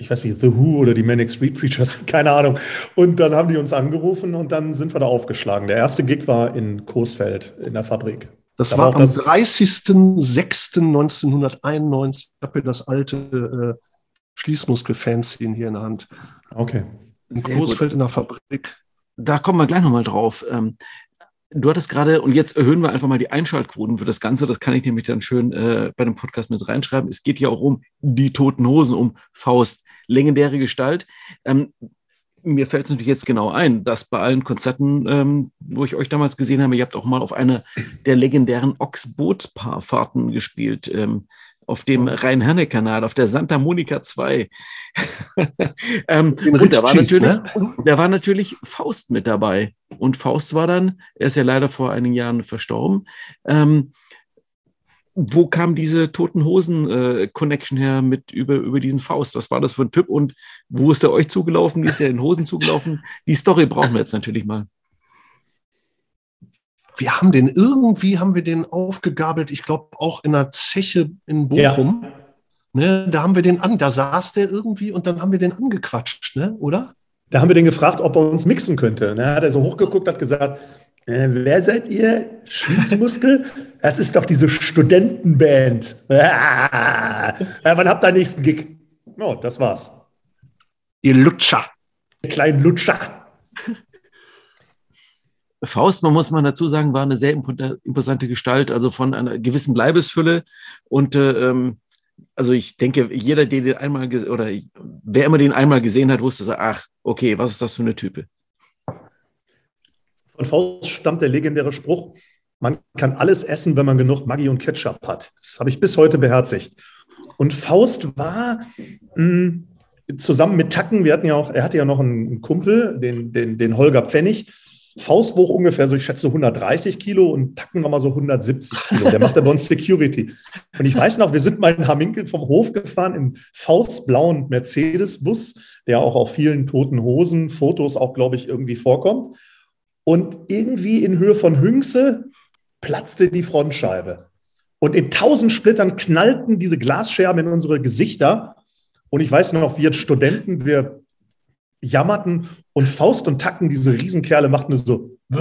ich weiß nicht, The Who oder die Manic Street Preachers, *laughs* keine Ahnung. Und dann haben die uns angerufen und dann sind wir da aufgeschlagen. Der erste Gig war in Coesfeld in der Fabrik. Das da war, war am 30.06.1991. Ich habe hier das alte äh, Schließmuskel-Fanzine hier in der Hand. Okay. In Sehr Coesfeld gut. in der Fabrik. da kommen wir gleich nochmal drauf. Ähm, du hattest gerade, und jetzt erhöhen wir einfach mal die Einschaltquoten für das Ganze. Das kann ich nämlich dann schön äh, bei dem Podcast mit reinschreiben. Es geht ja auch um die Toten Hosen, um Faust, legendäre Gestalt. Ähm, mir fällt es natürlich jetzt genau ein, dass bei allen Konzerten, ähm, wo ich euch damals gesehen habe, ihr habt auch mal auf einer der legendären Ochsboot-Paarfahrten gespielt. Ähm, auf dem Rhein-Herne-Kanal, auf der Santa Monica 2. *laughs* ähm, und da war, natürlich, ne? da war natürlich Faust mit dabei. Und Faust war dann, er ist ja leider vor einigen Jahren verstorben. Ähm, wo kam diese Toten Hosen-Connection äh, her mit über, über diesen Faust? Was war das für ein Typ und wo ist er euch zugelaufen? Wie ist er in Hosen zugelaufen? Die Story brauchen wir jetzt natürlich mal. Wir haben den irgendwie, haben wir den aufgegabelt, ich glaube auch in einer Zeche in Bochum. Ja. Ne, da haben wir den an, da saß der irgendwie und dann haben wir den angequatscht, ne, oder? Da haben wir den gefragt, ob er uns mixen könnte. Da hat er so hochgeguckt, hat gesagt, äh, wer seid ihr? Schließmuskel? *laughs* Das ist doch diese Studentenband. *laughs* Ah, wann habt ihr nächsten Gig? Oh, das war's. Ihr Lutscher. Ihr kleinen Lutscher. *laughs* Faust, man muss man dazu sagen, war eine sehr imposante Gestalt, also von einer gewissen Leibesfülle. Und äh, ähm, also ich denke, jeder, der den einmal oder wer immer den einmal gesehen hat, wusste so, ach, okay, was ist das für eine Type? Von Faust stammt der legendäre Spruch, man kann alles essen, wenn man genug Maggi und Ketchup hat. Das habe ich bis heute beherzigt. Und Faust war mh, hm, zusammen mit Tacken, wir hatten ja auch, er hatte ja noch einen Kumpel, den, den, den Holger Pfennig. Faust wog ungefähr so, ich schätze, 130 Kilo und Tacken war mal so 170 Kilo. Der machte bei uns Security. Und ich weiß noch, wir sind mal in Haminkel vom Hof gefahren im Faustblauen Mercedes-Bus, der auch auf vielen toten Hosen, Fotos auch, glaube ich, irgendwie vorkommt. Und irgendwie in Höhe von Hüngse platzte die Frontscheibe. Und in tausend Splittern knallten diese Glasscherben in unsere Gesichter. Und ich weiß noch, wir Studenten, wir jammerten und Faust und Tacken, diese Riesenkerle, machten so, *laughs*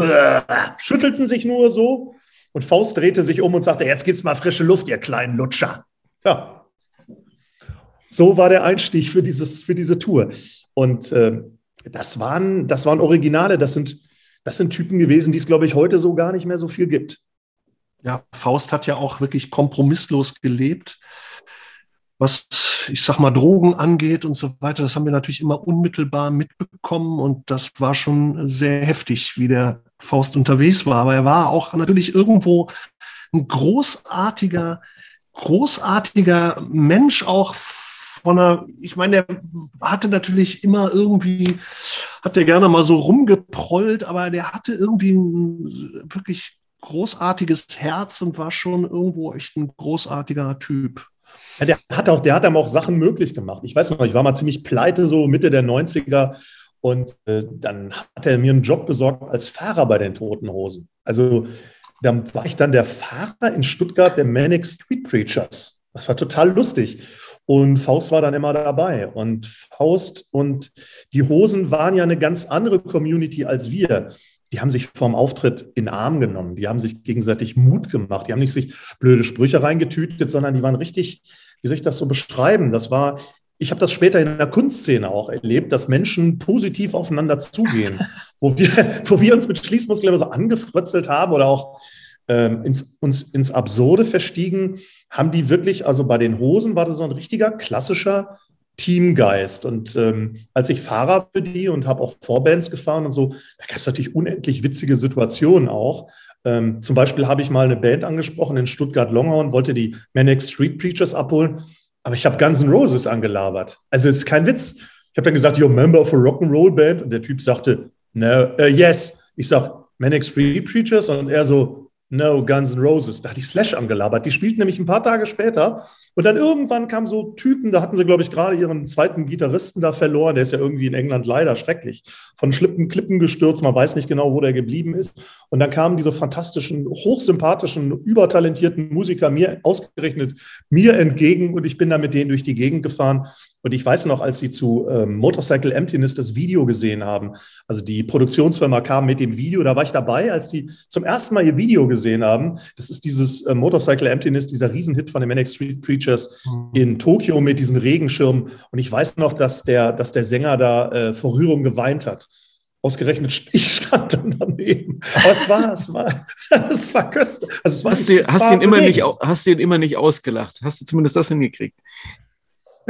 schüttelten sich nur so. Und Faust drehte sich um und sagte: Jetzt gibt's mal frische Luft, ihr kleinen Lutscher. Ja. So war der Einstieg für, dieses, für diese Tour. Und äh, das, waren, das waren Originale, das sind das sind Typen gewesen, die es, glaube ich, heute so gar nicht mehr so viel gibt. Ja, Faust hat ja auch wirklich kompromisslos gelebt. Was, ich sag mal, Drogen angeht und so weiter, das haben wir natürlich immer unmittelbar mitbekommen und das war schon sehr heftig, wie der Faust unterwegs war. Aber er war auch natürlich irgendwo ein großartiger, großartiger Mensch auch von einer, ich meine, der hatte natürlich immer irgendwie, hat der gerne mal so rumgeprollt, aber der hatte irgendwie ein wirklich großartiges Herz und war schon irgendwo echt ein großartiger Typ. Ja, der hat auch, der hat einem auch Sachen möglich gemacht. Ich weiß noch, ich war mal ziemlich pleite, so Mitte der 90er. Und äh, dann hat er mir einen Job besorgt als Fahrer bei den Toten Hosen. Also dann war ich dann der Fahrer in Stuttgart der Manic Street Preachers. Das war total lustig. Und Faust war dann immer dabei. Und Faust und die Hosen waren ja eine ganz andere Community als wir. Die haben sich vorm Auftritt in Arm genommen. Die haben sich gegenseitig Mut gemacht. Die haben nicht sich blöde Sprüche reingetütet, sondern die waren richtig, wie soll ich das so beschreiben? Das war, ich habe das später in der Kunstszene auch erlebt, dass Menschen positiv aufeinander zugehen, wo wir, *laughs* wo wir uns mit Schließmuskeln so angefrötzelt haben oder auch ähm, ins, uns ins Absurde verstiegen, haben die wirklich, also bei den Hosen war das so ein richtiger klassischer Teamgeist. Und ähm, als ich Fahrer für die und habe auch Vorbands gefahren und so, da gab es natürlich unendlich witzige Situationen auch. Ähm, zum Beispiel habe ich mal eine Band angesprochen in Stuttgart-Longhorn, wollte die Manic Street Preachers abholen, aber ich habe Guns N' Roses angelabert. Also es ist kein Witz. Ich habe dann gesagt, you're a member of a Rock'n'Roll Band und der Typ sagte, no, uh, yes. Ich sage, Manic Street Preachers und er so, No, Guns N' Roses. Da hat die Slash angelabert. Die spielten nämlich ein paar Tage später. Und dann irgendwann kamen so Typen, da hatten sie, glaube ich, gerade ihren zweiten Gitarristen da verloren. Der ist ja irgendwie in England leider schrecklich. Von Schlippen, Klippen gestürzt. Man weiß nicht genau, wo der geblieben ist. Und dann kamen diese fantastischen, hochsympathischen, übertalentierten Musiker mir ausgerechnet mir entgegen. Und ich bin da mit denen durch die Gegend gefahren. Und ich weiß noch, als sie zu ähm, Motorcycle Emptiness das Video gesehen haben, also die Produktionsfirma kam mit dem Video, da war ich dabei, als die zum ersten Mal ihr Video gesehen haben. Das ist dieses äh, Motorcycle Emptiness, dieser Riesenhit von den Manic Street Preachers mhm. in Tokio mit diesen Regenschirmen. Und ich weiß noch, dass der, dass der Sänger da äh, vor Rührung geweint hat. Ausgerechnet *laughs* ich stand dann daneben. Aber es war, es war, *laughs* es war köstlich. Also es war hast, du, hast, ihn immer nicht, hast du ihn immer nicht ausgelacht? Hast du zumindest das hingekriegt?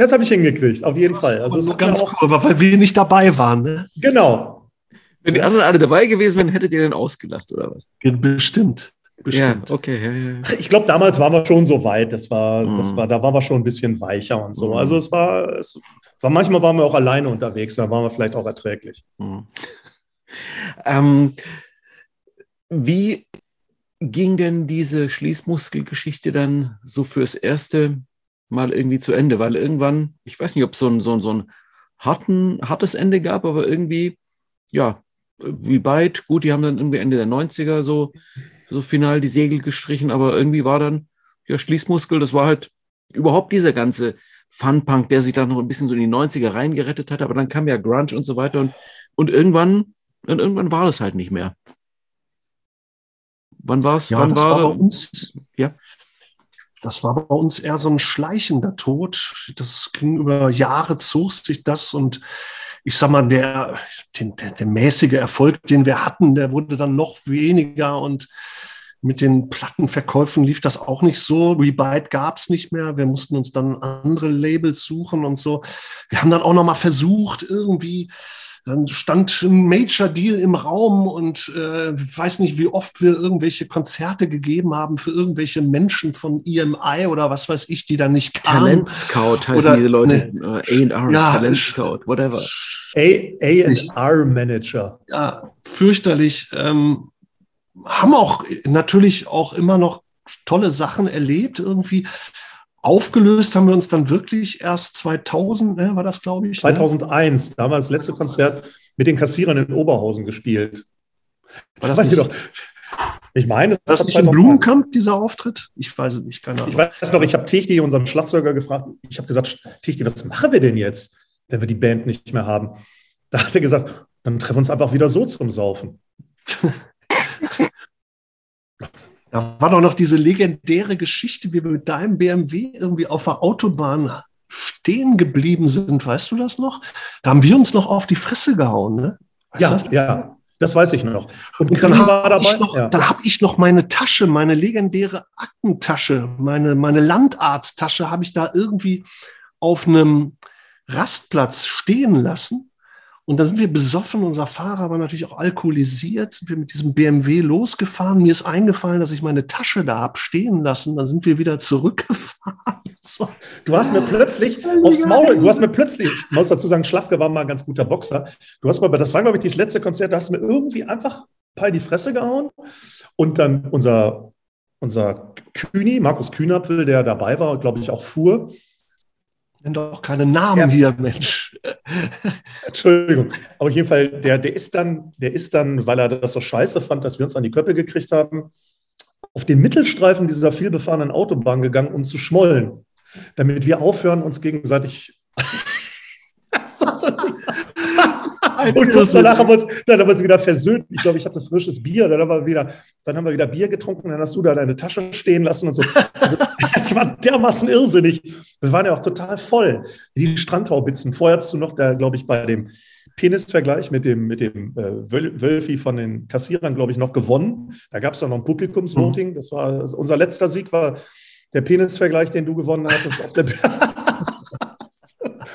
Das habe ich hingekriegt, auf jeden Fall. Also so ganz cool, weil wir nicht dabei waren. Ne? Genau. Wenn die anderen alle dabei gewesen wären, hättet ihr denn ausgelacht, oder was? Bestimmt. Bestimmt. Ja, okay. Ja, ja. Ich glaube, damals waren wir schon so weit. Das war, mhm. das war, da waren wir schon ein bisschen weicher und so. Mhm. Also es war, es war, manchmal waren wir auch alleine unterwegs, da waren wir vielleicht auch erträglich. Mhm. Ähm, wie ging denn diese Schließmuskelgeschichte dann so fürs erste Mal irgendwie zu Ende? Weil irgendwann, ich weiß nicht, ob es so ein, so, ein, so ein harten, hartes Ende gab, aber irgendwie, ja, wie bald, gut, die haben dann irgendwie Ende der 90er so, so final die Segel gestrichen, aber irgendwie war dann, ja, Schließmuskel, das war halt überhaupt dieser ganze Funpunk, der sich dann noch ein bisschen so in die 90er reingerettet hat, aber dann kam ja Grunge und so weiter und, und irgendwann und irgendwann war es halt nicht mehr. Wann war es? Ja, wann das war, war bei uns. Ja. Das war bei uns eher so ein schleichender Tod. Das ging über Jahre, zog sich das und ich sag mal, der, der, der mäßige Erfolg, den wir hatten, der wurde dann noch weniger und mit den Plattenverkäufen lief das auch nicht so. Rebyte gab es nicht mehr. Wir mussten uns dann andere Labels suchen und so. Wir haben dann auch noch mal versucht, irgendwie dann stand ein Major Deal im Raum und äh, weiß nicht, wie oft wir irgendwelche Konzerte gegeben haben für irgendwelche Menschen von EMI oder was weiß ich, die dann nicht kamen. Talent Scout heißen oder, diese Leute. Ne, A&R, ja, Talent Scout, whatever. A&R Manager. Ja, fürchterlich. Ähm, haben auch natürlich auch immer noch tolle Sachen erlebt irgendwie. Aufgelöst haben wir uns dann wirklich erst 2000, ne, war das, glaube ich? 2001, ne? da haben wir das letzte Konzert mit den Kassierern in Oberhausen gespielt. War das weiß ich doch. Ich meine, das war nicht im Blumenkamp, dieser Auftritt? Ich weiß es nicht, keine Ahnung. Ich weiß noch, ich habe Tichti, unseren Schlagzeuger, gefragt. Ich habe gesagt, Tichti, was machen wir denn jetzt, wenn wir die Band nicht mehr haben? Da hat er gesagt, dann treffen wir uns einfach wieder so zum Saufen. *laughs* Da war doch noch diese legendäre Geschichte, wie wir mit deinem BMW irgendwie auf der Autobahn stehen geblieben sind. Weißt du das noch? Da haben wir uns noch auf die Fresse gehauen, ne? Weißt ja, ja. Das weiß ich noch. Und, und dann habe ich, noch, ja. hab ich noch meine Tasche, meine legendäre Aktentasche, meine, meine Landarzttasche, habe ich da irgendwie auf einem Rastplatz stehen lassen. Und da sind wir besoffen, unser Fahrer war natürlich auch alkoholisiert, sind wir mit diesem BMW losgefahren. Mir ist eingefallen, dass ich meine Tasche da habe stehen lassen. Dann sind wir wieder zurückgefahren. *laughs* Du hast mir plötzlich aufs Maul, du hast mir plötzlich, ich muss dazu sagen, Schlafke war mal ein ganz guter Boxer. Du hast mal, das war, glaube ich, das letzte Konzert, da hast du mir irgendwie einfach Pall die Fresse gehauen. Und dann unser, unser Kühni, Markus Kühnapfel, der dabei war, glaube ich, auch fuhr, Nenn doch keine Namen ja. hier, Mensch. *laughs* Entschuldigung. Aber auf jeden Fall, der, der, ist dann, der ist dann, weil er das so scheiße fand, dass wir uns an die Köppe gekriegt haben, auf den Mittelstreifen dieser vielbefahrenen Autobahn gegangen, um zu schmollen, damit wir aufhören, uns gegenseitig. *laughs* und kurz danach haben wir uns, dann haben wir uns wieder versöhnt. Ich glaube, ich hatte frisches Bier. Dann haben, wir wieder, dann haben wir wieder Bier getrunken. Dann hast du da deine Tasche stehen lassen und so. Also, *laughs* das war dermaßen irrsinnig. Wir waren ja auch total voll. Die Strandhaubitzen. Vorher hast du noch, da, glaube ich, bei dem Penisvergleich mit dem, mit dem äh, Wölfi von den Kassierern, glaube ich, noch gewonnen. Da gab es auch noch ein Publikumsvoting. Das war also unser letzter Sieg war der Penisvergleich, den du gewonnen hattest auf der *laughs*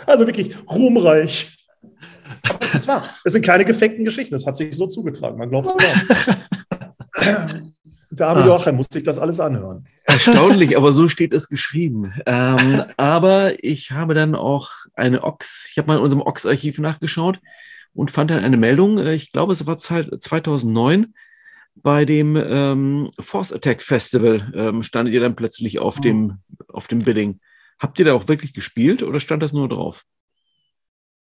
Also wirklich ruhmreich. Aber das ist wahr. Das sind keine gefakten Geschichten. Das hat sich so zugetragen. Man glaubt es kaum. *laughs* Der arme ah. Joachim musste sich das alles anhören. Erstaunlich, aber so steht es geschrieben. Ähm, aber ich habe dann auch eine Ox, ich habe mal in unserem Ox-Archiv nachgeschaut und fand dann eine Meldung, äh, ich glaube, es war 2009, bei dem ähm, Force Attack Festival ähm, standet ihr dann plötzlich auf, oh. dem, auf dem Bidding. Habt ihr da auch wirklich gespielt oder stand das nur drauf?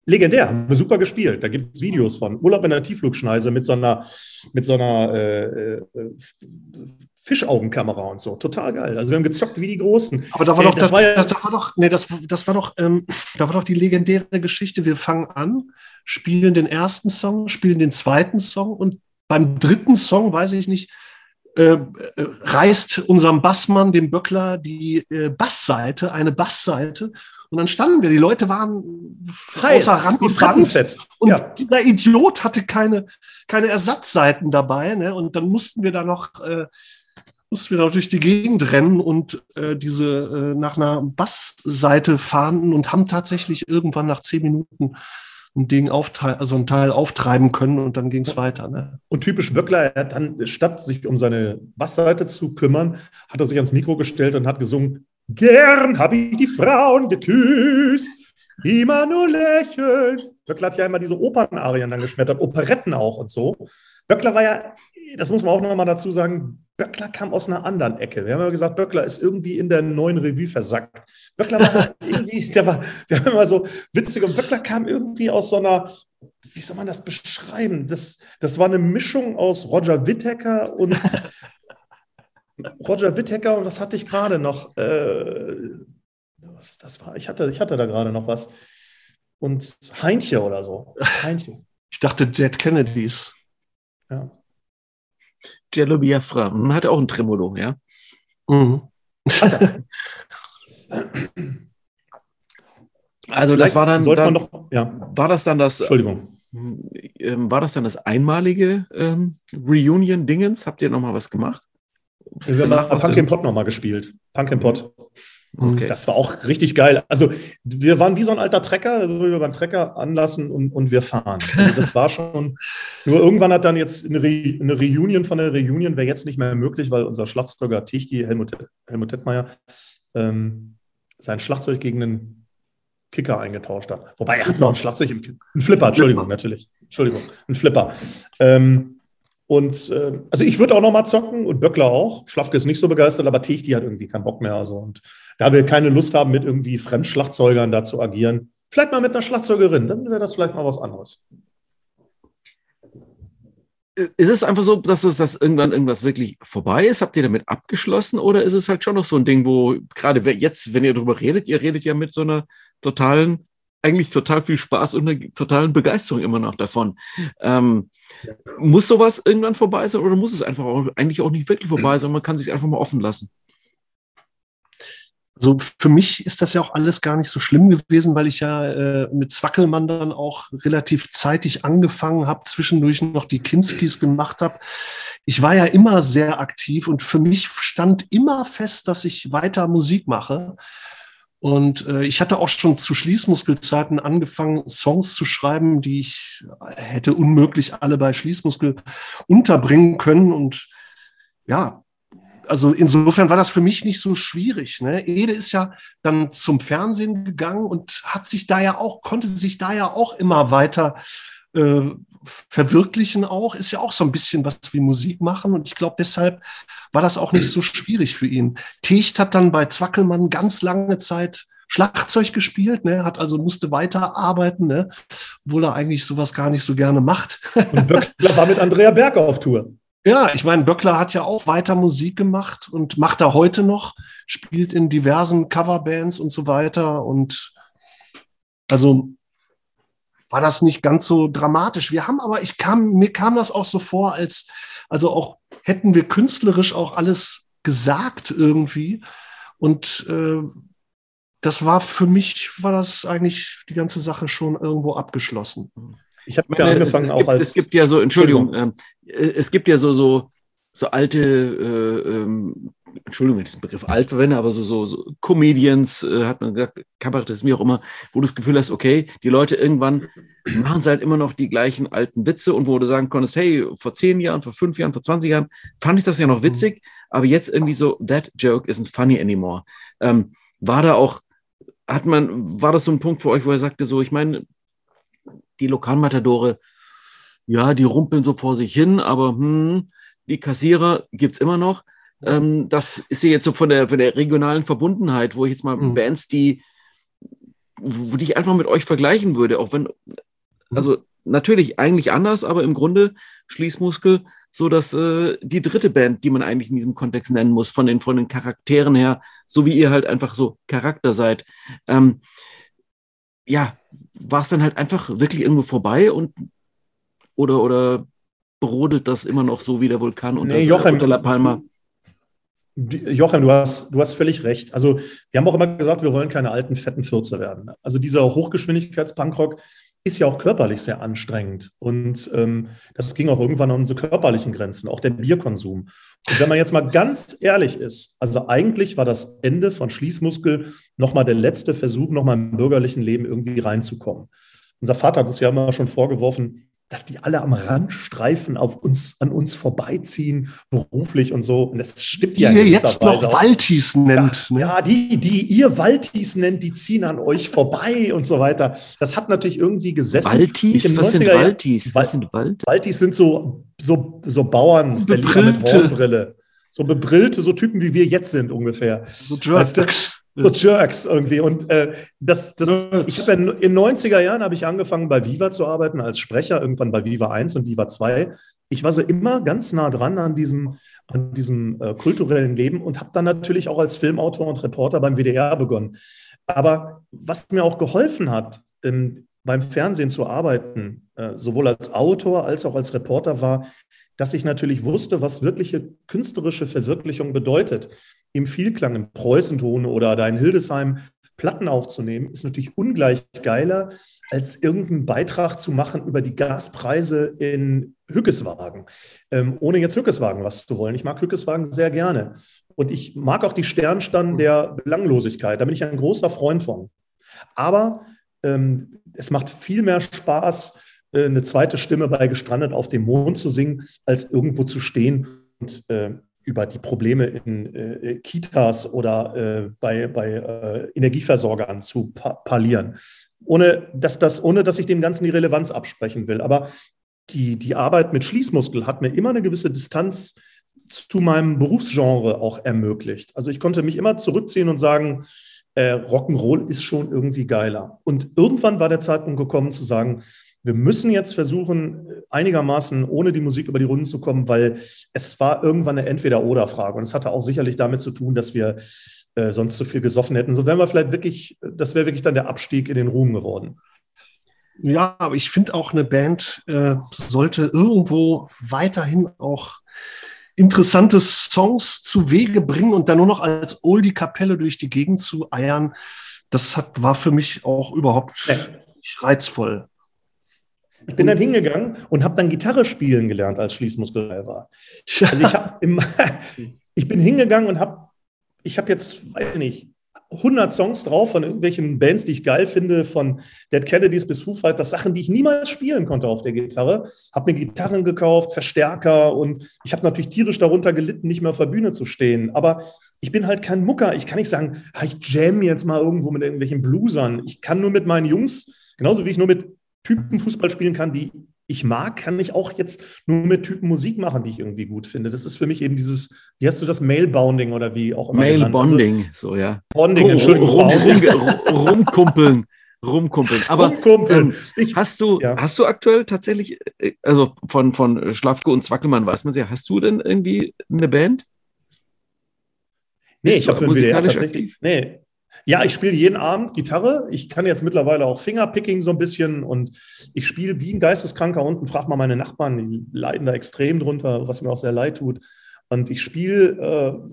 Legendär, haben wir super gespielt. Da gibt es Videos von. Urlaub in der Tiefflugschneise mit so einer, mit so einer äh, äh, Fischaugenkamera und so. Total geil. Also wir haben gezockt wie die Großen. Aber da war doch, das, das, war, ja, das, das, war doch, nee, das, das war doch, ähm, da war doch die legendäre Geschichte. Wir fangen an, spielen den ersten Song, spielen den zweiten Song und beim dritten Song, weiß ich nicht, äh, äh reißt unserem Bassmann, dem Böckler, die äh, Bassseite, eine Bassseite Und dann standen wir, die Leute waren Heiß, außer Rand und Band. Und ja. dieser Idiot hatte keine, keine Ersatzseiten dabei. Ne? Und dann mussten wir da noch, äh, mussten wir da durch die Gegend rennen und äh, diese äh, nach einer Bassseite fahren und haben tatsächlich irgendwann nach zehn Minuten ein Ding auftreiben, also ein Teil auftreiben können und dann ging es weiter. Ne? Und typisch Böckler, er hat dann, statt sich um seine Bassseite zu kümmern, hat er sich ans Mikro gestellt und hat gesungen, gern habe ich die Frauen geküsst, immer nur lächeln. Böckler hat ja immer diese Opernarien dann geschmettert, Operetten auch und so. Böckler war ja, das muss man auch nochmal dazu sagen, Böckler kam aus einer anderen Ecke. Wir haben ja gesagt, Böckler ist irgendwie in der neuen Revue versackt. Böckler war *laughs* irgendwie, der war, wir haben immer so witzig und Böckler kam irgendwie aus so einer, wie soll man das beschreiben? Das, das war eine Mischung aus Roger Whittaker und *laughs* Roger Whittaker und was hatte ich gerade noch? Äh, was das war, ich hatte, ich hatte da gerade noch was. Und Heintje oder so. Heintje. *laughs* Ich dachte Dead Kennedys. Ja. Jello Biafra. Hm, hatte auch ein Tremolo, ja. Mhm. Also Vielleicht das war dann, dann noch, ja. war das dann das, Entschuldigung, ähm, war das dann das einmalige ähm, Reunion-Dingens? Habt ihr noch mal was gemacht? Wir haben Punk im Pot noch mal gespielt. Punk im Pot. Okay. Das war auch richtig geil. Also wir waren wie so ein alter Trecker, also wir beim Trecker anlassen und, und wir fahren. Also das war schon. *laughs* Nur irgendwann hat dann jetzt eine, Re, eine Reunion von der Reunion wäre jetzt nicht mehr möglich, weil unser Schlagzeuger Tichti, Helmut, Helmut Tettmeier, ähm, sein Schlagzeug gegen einen Kicker eingetauscht hat. Wobei er hat noch ein Schlagzeug im Kicker. Ein Flipper, Entschuldigung, Flipper. natürlich. Entschuldigung, ein Flipper. Ähm, und äh, also ich würde auch noch mal zocken und Böckler auch. Schlafke ist nicht so begeistert, aber Tichti hat irgendwie keinen Bock mehr. Also. Und da wir keine Lust haben, mit irgendwie Fremdschlagzeugern da zu agieren, vielleicht mal mit einer Schlagzeugerin, dann wäre das vielleicht mal was anderes. Ist es einfach so, dass es das irgendwann irgendwas wirklich vorbei ist? Habt ihr damit abgeschlossen oder ist es halt schon noch so ein Ding, wo gerade jetzt, wenn ihr darüber redet, ihr redet ja mit so einer totalen, eigentlich total viel Spaß und einer totalen Begeisterung immer noch davon. Ähm, ja. Muss sowas irgendwann vorbei sein oder muss es einfach auch, eigentlich auch nicht wirklich vorbei sein? Man kann sich einfach mal offen lassen. Also für mich ist das ja auch alles gar nicht so schlimm gewesen, weil ich ja äh, mit Zwackelmann dann auch relativ zeitig angefangen habe, zwischendurch noch die Kinskis gemacht habe. Ich war ja immer sehr aktiv und für mich stand immer fest, dass ich weiter Musik mache. Und äh, ich hatte auch schon zu Schließmuskelzeiten angefangen, Songs zu schreiben, die ich hätte unmöglich alle bei Schließmuskel unterbringen können. Und ja, also insofern war das für mich nicht so schwierig. Ne? Ede ist ja dann zum Fernsehen gegangen und hat sich da ja auch, konnte sich da ja auch immer weiter äh, verwirklichen auch, ist ja auch so ein bisschen was wie Musik machen und ich glaube, deshalb war das auch nicht so schwierig für ihn. Techt hat dann bei Zwackelmann ganz lange Zeit Schlagzeug gespielt, ne, hat also musste weiterarbeiten, ne, obwohl er eigentlich sowas gar nicht so gerne macht. Und Böckler war mit Andrea Berger auf Tour. Ja, ich meine, Böckler hat ja auch weiter Musik gemacht und macht er heute noch, spielt in diversen Coverbands und so weiter. Und also war das nicht ganz so dramatisch. Wir haben aber, ich kam, mir kam das auch so vor, als, also auch hätten wir künstlerisch auch alles gesagt irgendwie. Und äh, das war für mich, war das eigentlich die ganze Sache schon irgendwo abgeschlossen. Ich habe angefangen es, es auch gibt, als. Es gibt ja so, Entschuldigung, Entschuldigung. Ähm, es gibt ja so, so, so alte, äh, ähm, Entschuldigung, wenn ich den Begriff alt verwende, aber so, so, so Comedians, äh, hat man gesagt, Kabarett wie auch immer, wo du das Gefühl hast, okay, die Leute irgendwann machen sie halt immer noch die gleichen alten Witze und wo du sagen konntest, hey, vor zehn Jahren, vor fünf Jahren, vor 20 Jahren fand ich das ja noch witzig, aber jetzt irgendwie so, that joke isn't funny anymore. Ähm, war da auch, hat man, war das so ein Punkt für euch, wo er sagte, so, ich meine, die Lokalmatadore, ja, die rumpeln so vor sich hin, aber hm, die Kassierer gibt es immer noch. Ähm, das ist ja jetzt so von der, von der regionalen Verbundenheit, wo ich jetzt mal mhm. Bands, die, wo ich einfach mit euch vergleichen würde, auch wenn, mhm. also natürlich eigentlich anders, aber im Grunde Schließmuskel, so dass äh, die dritte Band, die man eigentlich in diesem Kontext nennen muss, von den, von den Charakteren her, so wie ihr halt einfach so Charakter seid. Ähm, ja, war es dann halt einfach wirklich irgendwo vorbei und oder, oder brodelt das immer noch so wie der Vulkan unter, nee, Jochen, unter La Palma? Joachim, du hast, du hast völlig recht. Also, wir haben auch immer gesagt, wir wollen keine alten, fetten Fürze werden. Also, dieser Hochgeschwindigkeits-Punkrock ist ja auch körperlich sehr anstrengend. Und ähm, das ging auch irgendwann an unsere körperlichen Grenzen, auch der Bierkonsum. Und wenn man jetzt mal ganz ehrlich ist, also eigentlich war das Ende von Schließmuskel nochmal der letzte Versuch, nochmal im bürgerlichen Leben irgendwie reinzukommen. Unser Vater hat uns ja immer schon vorgeworfen, dass die alle am Randstreifen auf uns, an uns vorbeiziehen, beruflich und so. Und das stimmt die ja ihr jetzt noch auch. Waltis nennt. Ja, ne? ja, die, die ihr Waltis nennt, die ziehen an euch vorbei *laughs* und so weiter. Das hat natürlich irgendwie gesessen. Waltis? Was sind Waltis? Was sind Wald? Waltis sind so, so, so Bauern mit Hornbrille. So bebrillte, so Typen wie wir jetzt sind ungefähr. So Jerks. Weißt du? So Jerks irgendwie. Und äh, das, das, ich habe in, in 90er Jahren habe ich angefangen, bei Viva zu arbeiten als Sprecher, irgendwann bei Viva 1 und Viva 2. Ich war so immer ganz nah dran an diesem, an diesem äh, kulturellen Leben und habe dann natürlich auch als Filmautor und Reporter beim WDR begonnen. Aber was mir auch geholfen hat, ähm, beim Fernsehen zu arbeiten, äh, sowohl als Autor als auch als Reporter, war, dass ich natürlich wusste, was wirkliche künstlerische Verwirklichung bedeutet im Vielklang, im Preußenton oder da in Hildesheim Platten aufzunehmen, ist natürlich ungleich geiler, als irgendeinen Beitrag zu machen über die Gaspreise in Hückeswagen. Ähm, ohne jetzt Hückeswagen was zu wollen. Ich mag Hückeswagen sehr gerne. Und ich mag auch die Sternstand der Belanglosigkeit. Da bin ich ein großer Freund von. Aber ähm, es macht viel mehr Spaß, äh, eine zweite Stimme bei Gestrandet auf dem Mond zu singen, als irgendwo zu stehen und äh, über die Probleme in äh, Kitas oder äh, bei, bei äh, Energieversorgern zu pa parlieren, ohne dass, das, ohne dass ich dem Ganzen die Relevanz absprechen will. Aber die, die Arbeit mit Schließmuskel hat mir immer eine gewisse Distanz zu meinem Berufsgenre auch ermöglicht. Also ich konnte mich immer zurückziehen und sagen, äh, Rock'n'Roll ist schon irgendwie geiler. Und irgendwann war der Zeitpunkt gekommen zu sagen, wir müssen jetzt versuchen, einigermaßen ohne die Musik über die Runden zu kommen, weil es war irgendwann eine Entweder-Oder-Frage. Und es hatte auch sicherlich damit zu tun, dass wir äh, sonst zu viel gesoffen hätten. So wären wir vielleicht wirklich, das wäre wirklich dann der Abstieg in den Ruhm geworden. Ja, aber ich finde auch, eine Band äh, sollte irgendwo weiterhin auch interessante Songs zu Wege bringen und dann nur noch als Oldie-Kapelle durch die Gegend zu eiern. Das hat, war für mich auch überhaupt nicht reizvoll. Ich bin dann hingegangen und habe dann Gitarre spielen gelernt, als Schließmuskel war. Also ich, hab *laughs* im, *laughs* ich bin hingegangen und habe, ich habe jetzt, weiß nicht, 100 Songs drauf von irgendwelchen Bands, die ich geil finde, von Dead Kennedys bis Foo Fighters, Sachen, die ich niemals spielen konnte auf der Gitarre. Habe mir Gitarren gekauft, Verstärker und ich habe natürlich tierisch darunter gelitten, nicht mehr auf der Bühne zu stehen. Aber ich bin halt kein Mucker. Ich kann nicht sagen, ich jam jetzt mal irgendwo mit irgendwelchen Bluesern. Ich kann nur mit meinen Jungs, genauso wie ich nur mit Typen Fußball spielen kann, die ich mag, kann ich auch jetzt nur mit Typen Musik machen, die ich irgendwie gut finde. Das ist für mich eben dieses, wie hast du das, Mail-Bounding oder wie auch immer. Mail-Bonding, also, so ja. Bonding, Entschuldigung. Rum, rum, rumkumpeln. Rumkumpeln. Aber rumkumpeln. Ähm, hast, du, ja. hast du aktuell tatsächlich, äh, also von, von Schlafke und Zwackelmann weiß man ja, hast du denn irgendwie eine Band? Nee, Bist ich habe für den WDR tatsächlich, aktiv? nee, ja, ich spiele jeden Abend Gitarre. Ich kann jetzt mittlerweile auch Fingerpicking so ein bisschen und ich spiele wie ein Geisteskranker unten. Frag mal meine Nachbarn, die leiden da extrem drunter, was mir auch sehr leid tut. Und ich spiele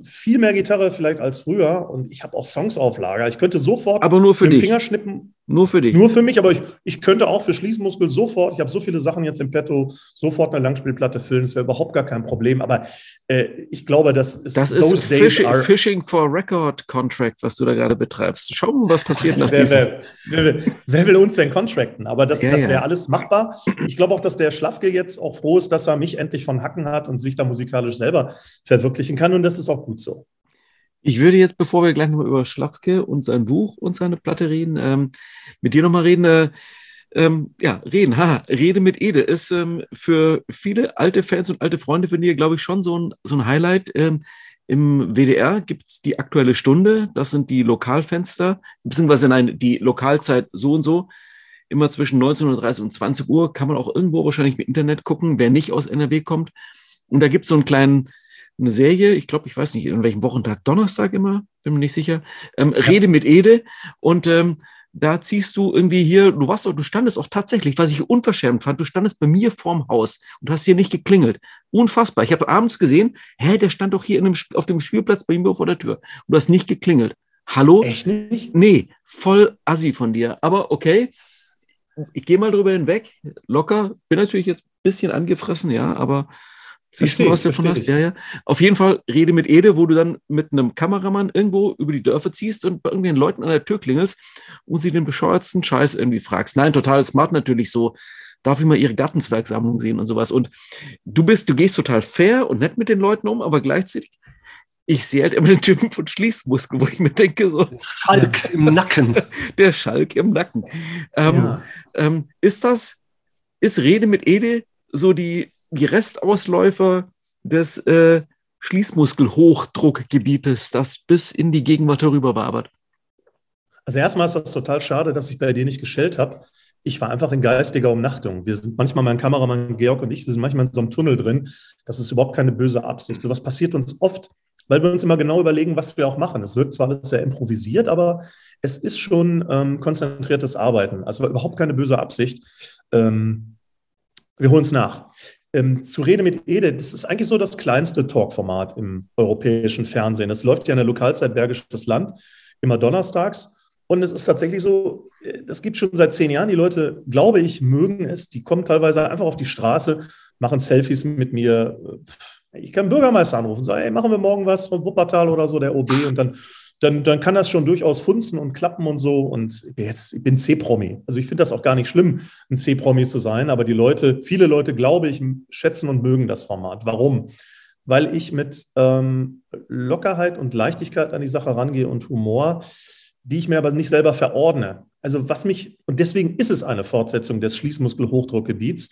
äh, viel mehr Gitarre vielleicht als früher und ich habe auch Songs auf Lager. Ich könnte sofort aber nur für mit dich. Fingerschnippen. Nur für dich. Nur für mich, aber ich, ich könnte auch für Schließmuskel sofort, ich habe so viele Sachen jetzt im Petto, sofort eine Langspielplatte füllen. Das wäre überhaupt gar kein Problem. Aber äh, ich glaube, das ist. Das ist Fishing, Fishing, for Record Contract, was du da gerade betreibst. Schau mal, was passiert nach wer, wer, wer, wer, will uns denn contracten? Aber das, ja, das wäre ja. alles machbar. Ich glaube auch, dass der Schlafke jetzt auch froh ist, dass er mich endlich von Hacken hat und sich da musikalisch selber verwirklichen kann. Und das ist auch gut so. Ich würde jetzt, bevor wir gleich nochmal über Schlafke und sein Buch und seine Platte reden, ähm, mit dir nochmal reden. Äh, ähm, ja, reden, haha, Rede mit Ede ist ähm, für viele alte Fans und alte Freunde von dir, glaube ich, schon so ein, so ein Highlight. Ähm, Im WDR gibt es die aktuelle Stunde, das sind die Lokalfenster, beziehungsweise nein, die Lokalzeit so und so. Immer zwischen 19.30 und 20 Uhr kann man auch irgendwo wahrscheinlich mit Internet gucken, wer nicht aus NRW kommt. Und da gibt es so einen kleinen eine Serie, ich glaube, ich weiß nicht, in welchem Wochentag, Donnerstag immer, bin mir nicht sicher, ähm, ja. Rede mit Ede. Und ähm, da ziehst du irgendwie hier, du warst, du standest auch tatsächlich, was ich unverschämt fand, du standest bei mir vorm Haus und hast hier nicht geklingelt. Unfassbar. Ich habe abends gesehen, hä, der stand doch hier einem, auf dem Spielplatz bei mir vor der Tür. Und du hast nicht geklingelt. Hallo? Echt nicht? Nee, voll assi von dir. Aber okay, ich gehe mal drüber hinweg, locker. Bin natürlich jetzt ein bisschen angefressen, ja, aber siehst du, was du davon hast? Ja, ja. Auf jeden Fall Rede mit Ede, wo du dann mit einem Kameramann irgendwo über die Dörfer ziehst und bei irgendwelchen Leuten an der Tür klingelst und sie den bescheuertsten Scheiß irgendwie fragst. Nein, total smart natürlich so. Darf ich mal ihre Gartenzwergsammlung sehen und sowas. Und du bist, du gehst total fair und nett mit den Leuten um, aber gleichzeitig ich sehe halt immer den Typen von Schließmuskel, wo ich mir denke, so. Schalk im Nacken. *laughs* Der Schalk im Nacken. Ähm, ja. ähm, ist das, ist Rede mit Ede so die, die Restausläufer des äh, Schließmuskelhochdruckgebietes, das bis in die Gegenwart herüber wabert? Also erstmal ist das total schade, dass ich bei dir nicht geschellt habe. Ich war einfach in geistiger Umnachtung. Wir sind manchmal, mein Kameramann Georg und ich, wir sind manchmal in so einem Tunnel drin. Das ist überhaupt keine böse Absicht. So was passiert uns oft weil wir uns immer genau überlegen, was wir auch machen. Es wirkt zwar alles sehr improvisiert, aber es ist schon ähm, konzentriertes Arbeiten. Also überhaupt keine böse Absicht. Ähm, wir holen es nach. Ähm, zu Rede mit Ede, das ist eigentlich so das kleinste Talkformat im europäischen Fernsehen. Es läuft ja in der Lokalzeit Bergisches Land, immer donnerstags. Und es ist tatsächlich so, äh, das gibt schon seit zehn Jahren. Die Leute, glaube ich, mögen es. Die kommen teilweise einfach auf die Straße, machen Selfies mit mir. Ich kann Bürgermeister anrufen und sagen, hey, machen wir morgen was von Wuppertal oder so, der OB, und dann, dann, dann kann das schon durchaus funzen und klappen und so. Und ich bin jetzt, ich bin C-Promi. Also ich finde das auch gar nicht schlimm, ein C-Promi zu sein, aber die Leute, viele Leute, glaube ich, schätzen und mögen das Format. Warum? Weil ich mit ähm, Lockerheit und Leichtigkeit an die Sache rangehe und Humor, die ich mir aber nicht selber verordne. Also was mich, und deswegen ist es eine Fortsetzung des Schließmuskelhochdruckgebiets,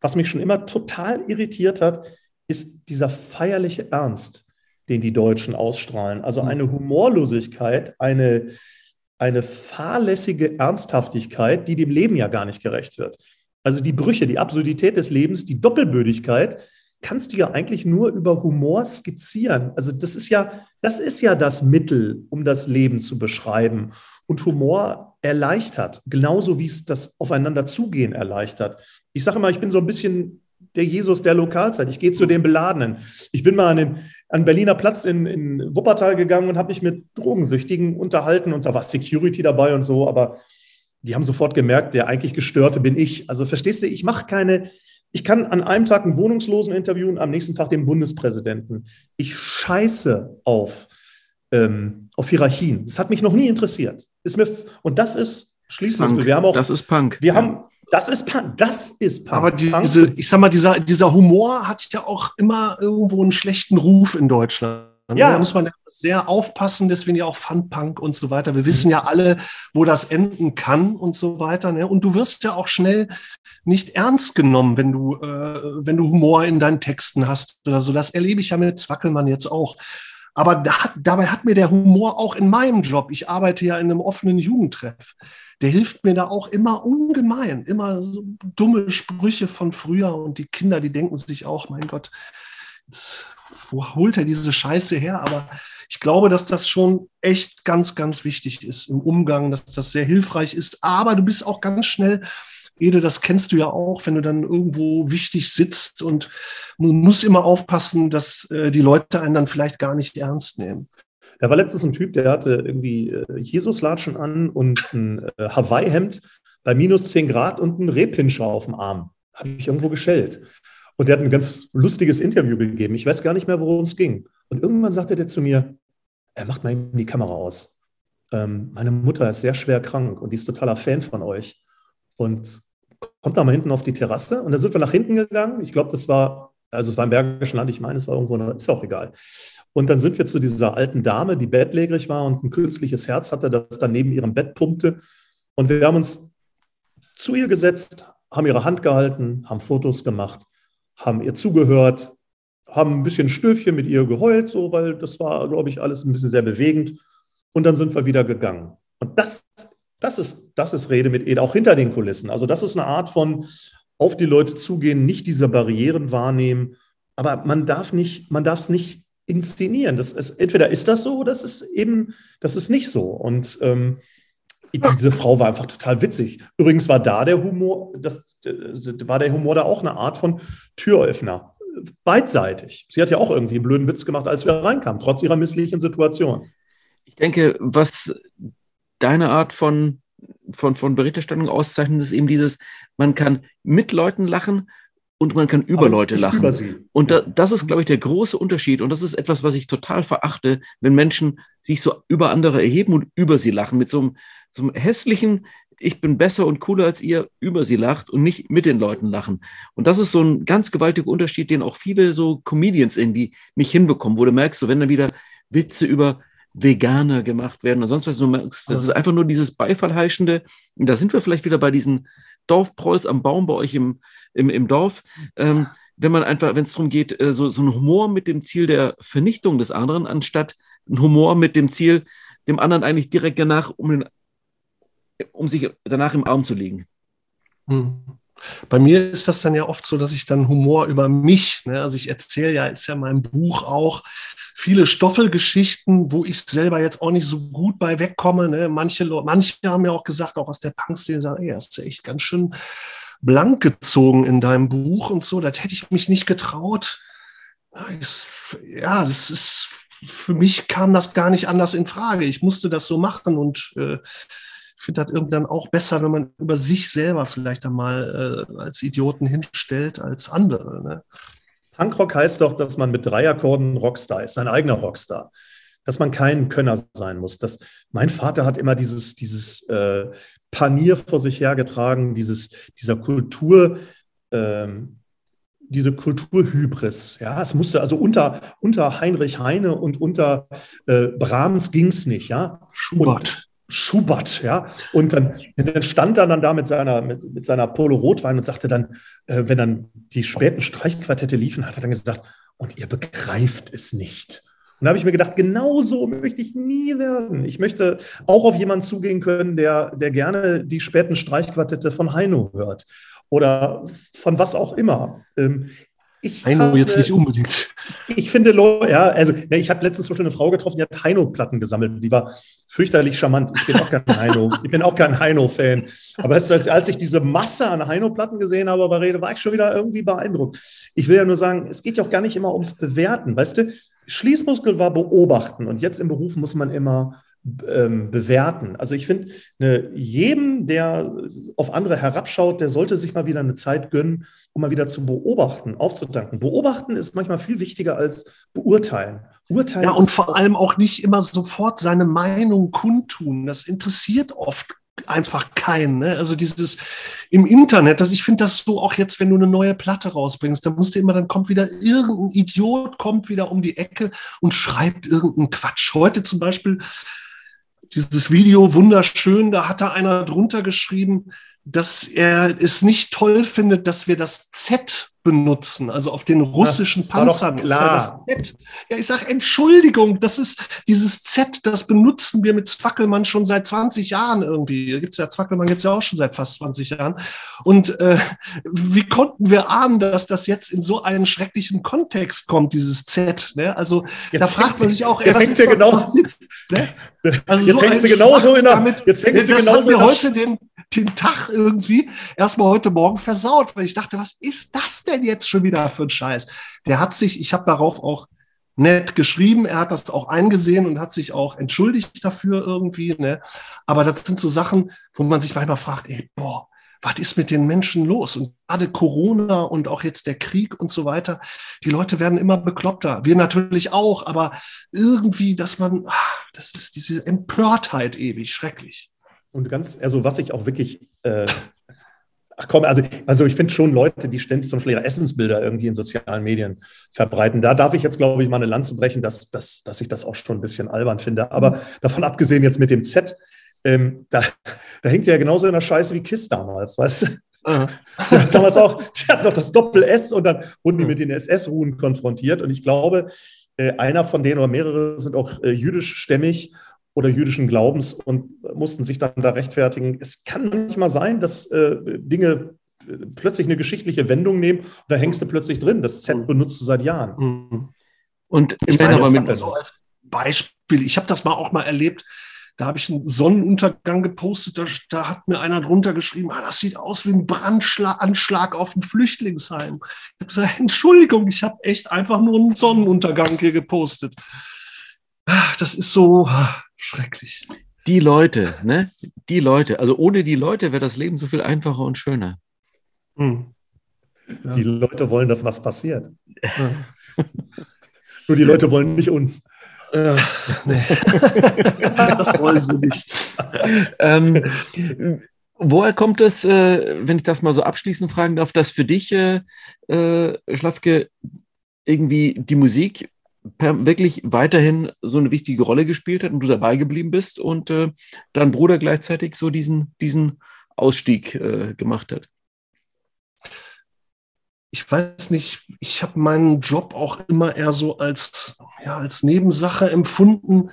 was mich schon immer total irritiert hat, ist dieser feierliche Ernst, den die Deutschen ausstrahlen. Also hm. eine Humorlosigkeit, eine, eine fahrlässige Ernsthaftigkeit, die dem Leben ja gar nicht gerecht wird. Also die Brüche, die Absurdität des Lebens, die Doppelbödigkeit, kannst du ja eigentlich nur über Humor skizzieren. Also das ist ja, das ist ja das Mittel, um das Leben zu beschreiben. Und Humor erleichtert, genauso wie es das Aufeinanderzugehen erleichtert. Ich sage immer, ich bin so ein bisschen der Jesus der Lokalzeit. Ich gehe zu den Beladenen. Ich bin mal an den an Berliner Platz in, in Wuppertal gegangen und habe mich mit Drogensüchtigen unterhalten und da war Security dabei und so, aber die haben sofort gemerkt, der eigentlich Gestörte bin ich. Also verstehst du, ich mache keine, ich kann an einem Tag einen Wohnungslosen interviewen, am nächsten Tag den Bundespräsidenten. Ich scheiße auf, ähm, auf Hierarchien. Das hat mich noch nie interessiert. Ist mir, und das ist Schließmuskel. Wir haben auch, das ist Punk. Wir ja. haben, das ist Punk. Das ist Punk. Aber diese, ich sag mal, dieser, dieser Humor hat ja auch immer irgendwo einen schlechten Ruf in Deutschland. Ja. Da muss man sehr aufpassen, deswegen ja auch Funpunk und so weiter. Wir wissen ja alle, wo das enden kann und so weiter. Ne? Und du wirst ja auch schnell nicht ernst genommen, wenn du, äh, wenn du Humor in deinen Texten hast oder so. Das erlebe ich ja mit Zwackelmann jetzt auch. Aber da hat, dabei hat mir der Humor auch in meinem Job, ich arbeite ja in einem offenen Jugendtreff, der hilft mir da auch immer ungemein. Immer so dumme Sprüche von früher und die Kinder, die denken sich auch, mein Gott, jetzt, wo holt er diese Scheiße her? Aber ich glaube, dass das schon echt ganz, ganz wichtig ist im Umgang, dass das sehr hilfreich ist. Aber du bist auch ganz schnell Ede, das kennst du ja auch, wenn du dann irgendwo wichtig sitzt und man muss immer aufpassen, dass äh, die Leute einen dann vielleicht gar nicht ernst nehmen. Da war letztens ein Typ, der hatte irgendwie äh, Jesuslatschen an und ein äh, Hawaii-Hemd bei minus 10 Grad und einen Rehpinscher auf dem Arm. Habe ich irgendwo geschellt. Und der hat ein ganz lustiges Interview gegeben. Ich weiß gar nicht mehr, worum es ging. Und irgendwann sagte der zu mir, er macht mal die Kamera aus. Ähm, meine Mutter ist sehr schwer krank und die ist totaler Fan von euch. Und kommt da mal hinten auf die Terrasse. Und da sind wir nach hinten gegangen. Ich glaube, das war, also es war im Bergischen Land, ich meine, es war irgendwo, ist auch egal. Und dann sind wir zu dieser alten Dame, die bettlägerig war und ein künstliches Herz hatte, das dann neben ihrem Bett pumpte. Und wir haben uns zu ihr gesetzt, haben ihre Hand gehalten, haben Fotos gemacht, haben ihr zugehört, haben ein bisschen Stöfchen mit ihr geheult, so, weil das war, glaube ich, alles ein bisschen sehr bewegend. Und dann sind wir wieder gegangen. Und das, das, ist, das ist Rede mit Ede, auch hinter den Kulissen. Also das ist eine Art von auf die Leute zugehen, nicht diese Barrieren wahrnehmen. Aber man darf nicht, man darf es nicht inszenieren. Das ist, entweder ist das so oder das ist eben, das ist nicht so. Und ähm, diese Frau war einfach total witzig. Übrigens war da der Humor, das war der Humor da auch eine Art von Türöffner. Beidseitig. Sie hat ja auch irgendwie einen blöden Witz gemacht, als wir reinkamen, trotz ihrer misslichen Situation. Ich denke, was deine Art von, von, von Berichterstattung auszeichnet, ist eben dieses, man kann mit Leuten lachen und man kann über Leute lachen. Über und da, das ist, glaube ich, der große Unterschied. Und das ist etwas, was ich total verachte, wenn Menschen sich so über andere erheben und über sie lachen. Mit so einem, so einem hässlichen, ich bin besser und cooler als ihr, über sie lacht und nicht mit den Leuten lachen. Und das ist so ein ganz gewaltiger Unterschied, den auch viele so Comedians irgendwie nicht hinbekommen, wo du merkst, so wenn dann wieder Witze über Veganer gemacht werden oder sonst was, du merkst, das ist einfach nur dieses Beifallheischende. Und da sind wir vielleicht wieder bei diesen Dorfprolls am Baum bei euch im, im, im Dorf. Ähm, wenn man einfach, wenn es darum geht, äh, so, so ein Humor mit dem Ziel der Vernichtung des anderen, anstatt ein Humor mit dem Ziel, dem anderen eigentlich direkt danach, um, den, um sich danach im Arm zu liegen. Hm. Bei mir ist das dann ja oft so, dass ich dann Humor über mich, ne, also ich erzähle ja, ist ja mein Buch auch, viele Stoffelgeschichten, wo ich selber jetzt auch nicht so gut bei wegkomme. Ne? Manche, manche haben ja auch gesagt, auch aus der Punk-Szene, sagen, ey, hast du echt ganz schön blank gezogen in deinem Buch und so. Das hätte ich mich nicht getraut. Ja, das ist, für mich kam das gar nicht anders in Frage. Ich musste das so machen und äh, finde das irgendwann auch besser, wenn man über sich selber vielleicht einmal äh, als Idioten hinstellt als andere. Ne? Punkrock heißt doch, dass man mit drei Akkorden Rockstar ist, sein eigener Rockstar. Dass man kein Könner sein muss. Das, mein Vater hat immer dieses, dieses äh, Panier vor sich hergetragen, dieses, dieser Kultur, ähm, diese Kulturhybris. Ja, es musste also unter, unter Heinrich Heine und unter äh, Brahms ging es nicht. Ja, Schubert. Schubert, ja. Und dann, dann stand er dann da mit seiner, mit, mit seiner Polo Rotwein und sagte dann, äh, wenn dann die späten Streichquartette liefen, hat er dann gesagt, und ihr begreift es nicht. Und da habe ich mir gedacht, genau so möchte ich nie werden. Ich möchte auch auf jemanden zugehen können, der, der gerne die späten Streichquartette von Heino hört oder von was auch immer. Ich Heino habe, jetzt nicht unbedingt. Ich finde, ja, also ich habe letztens eine Frau getroffen, die hat Heino-Platten gesammelt. Die war fürchterlich charmant. Ich bin auch kein Heino. *laughs* Ich bin auch kein Heino-Fan. Aber als ich diese Masse an Heino-Platten gesehen habe bei Rede, war ich schon wieder irgendwie beeindruckt. Ich will ja nur sagen, es geht ja auch gar nicht immer ums Bewerten. Weißt du, Schließmuskel war beobachten und jetzt im Beruf muss man immer ähm, bewerten. Also ich finde, ne, jedem, der auf andere herabschaut, der sollte sich mal wieder eine Zeit gönnen, um mal wieder zu beobachten, aufzutanken. Beobachten ist manchmal viel wichtiger als beurteilen. Urteilen ja, und vor allem auch nicht immer sofort seine Meinung kundtun. Das interessiert oft einfach keinen. Ne? Also dieses im Internet, das, ich finde das so auch jetzt, wenn du eine neue Platte rausbringst, da musst du immer, dann kommt wieder irgendein Idiot, kommt wieder um die Ecke und schreibt irgendeinen Quatsch. Heute zum Beispiel dieses Video wunderschön, da hat da einer drunter geschrieben, dass er es nicht toll findet, dass wir das Z benutzen, also auf den russischen Panzern. Klar. Ja, ja, ich sage Entschuldigung, das ist dieses Z, das benutzen wir mit Zwackelmann schon seit 20 Jahren irgendwie. Gibt's ja Zwackelmann gibt's ja auch schon seit fast 20 Jahren. Und äh, wie konnten wir ahnen, dass das jetzt in so einen schrecklichen Kontext kommt, dieses Z? Ne? Also jetzt da fragt man sich auch, ey, was ist das, genau, ne? *laughs* Also jetzt so hängst du genauso in der, jetzt hängst du genauso in heute den, den Tag irgendwie erstmal heute Morgen versaut, weil ich dachte, was ist das denn jetzt schon wieder für ein Scheiß? Der hat sich, ich habe darauf auch nett geschrieben, er hat das auch eingesehen und hat sich auch entschuldigt dafür irgendwie. Ne? Aber das sind so Sachen, wo man sich manchmal fragt, ey, boah, was ist mit den Menschen los? Und gerade Corona und auch jetzt der Krieg und so weiter, die Leute werden immer bekloppter. Wir natürlich auch, aber irgendwie, dass man, ah, das ist diese Empörtheit ewig, schrecklich. Und ganz, also was ich auch wirklich, äh, ach komm, also, also ich finde schon Leute, die ständig so ihre Essensbilder irgendwie in sozialen Medien verbreiten. Da darf ich jetzt, glaube ich, mal eine Lanze brechen, dass, dass, dass ich das auch schon ein bisschen albern finde. Aber mhm. davon abgesehen jetzt mit dem Z, ähm, da, da hängt ja genauso in der Scheiße wie KISS damals, weißt du? Ja, *laughs* damals auch, die hatten noch das Doppel-S und dann wurden die mit den SS-Ruhen konfrontiert. Und ich glaube, äh, einer von denen oder mehrere sind auch äh, jüdischstämmig oder jüdischen Glaubens und mussten sich dann da rechtfertigen. Es kann manchmal sein, dass äh, Dinge äh, plötzlich eine geschichtliche Wendung nehmen und da hängst du plötzlich drin. Das Z mhm. benutzt du seit Jahren. Mhm. Und ich meine aber mit, so als Beispiel, ich habe das mal auch mal erlebt, Da habe ich einen Sonnenuntergang gepostet, da, da, hat mir einer drunter geschrieben, ah, das sieht aus wie ein Brandanschlag auf ein Flüchtlingsheim. Ich habe gesagt, *laughs* Entschuldigung, ich habe echt einfach nur einen Sonnenuntergang hier gepostet. Ah, das ist so ah, schrecklich. Die Leute, ne? Die Leute. Also ohne die Leute wäre das Leben so viel einfacher und schöner. Hm. Ja. Die Leute wollen, dass was passiert. Ja. *laughs* Nur die Leute wollen nicht uns. Ja, nee. *laughs* das wollen sie nicht. ähm, woher kommt es, äh, wenn ich das mal so abschließend fragen darf, dass für dich, äh, äh, Schlafke, irgendwie die Musik per, wirklich weiterhin so eine wichtige Rolle gespielt hat und du dabei geblieben bist und äh, dein Bruder gleichzeitig so diesen, diesen Ausstieg äh, gemacht hat? ich weiß nicht, ich habe meinen Job auch immer eher so als, ja, als Nebensache empfunden.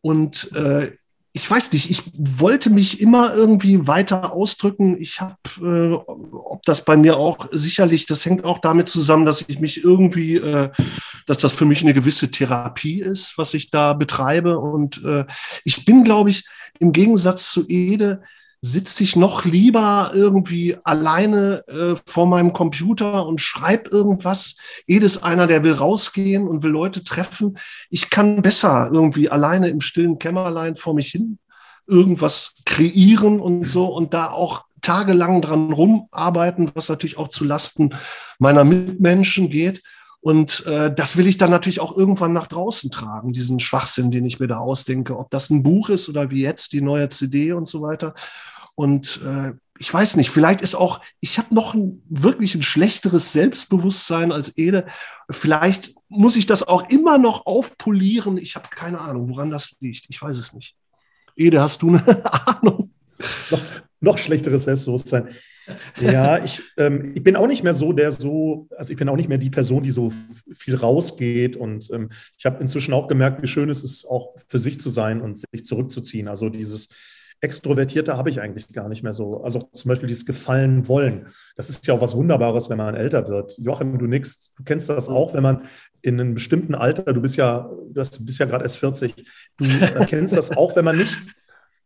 Und äh, ich weiß nicht, ich wollte mich immer irgendwie weiter ausdrücken. Ich habe, äh, ob das bei mir auch sicherlich, das hängt auch damit zusammen, dass ich mich irgendwie, äh, dass das für mich eine gewisse Therapie ist, was ich da betreibe. Und äh, ich bin, glaube ich, im Gegensatz zu Ede, sitze ich noch lieber irgendwie alleine äh, vor meinem Computer und schreibe irgendwas. Jedes einer, der will rausgehen und will Leute treffen. Ich kann besser irgendwie alleine im stillen Kämmerlein vor mich hin irgendwas kreieren und so und da auch tagelang dran rumarbeiten, was natürlich auch zu Lasten meiner Mitmenschen geht. Und äh, das will ich dann natürlich auch irgendwann nach draußen tragen, diesen Schwachsinn, den ich mir da ausdenke. Ob das ein Buch ist oder wie jetzt die neue CD und so weiter. Und äh, ich weiß nicht, vielleicht ist auch, ich habe noch ein, wirklich ein schlechteres Selbstbewusstsein als Ede. Vielleicht muss ich das auch immer noch aufpolieren. Ich habe keine Ahnung, woran das liegt. Ich weiß es nicht. Ede, hast du eine *laughs* Ahnung? Noch, noch schlechteres Selbstbewusstsein. Ja, ich, ähm, ich bin auch nicht mehr so, der so, also ich bin auch nicht mehr die Person, die so viel rausgeht. Und ähm, ich habe inzwischen auch gemerkt, wie schön es ist, auch für sich zu sein und sich zurückzuziehen. Also dieses, Extrovertierte habe ich eigentlich gar nicht mehr so. Also zum Beispiel dieses Gefallen wollen. Das ist ja auch was Wunderbares, wenn man älter wird. Joachim, du nix, du kennst das auch, wenn man in einem bestimmten Alter, du bist ja, du bist ja gerade erst 40, du kennst das auch, wenn man nicht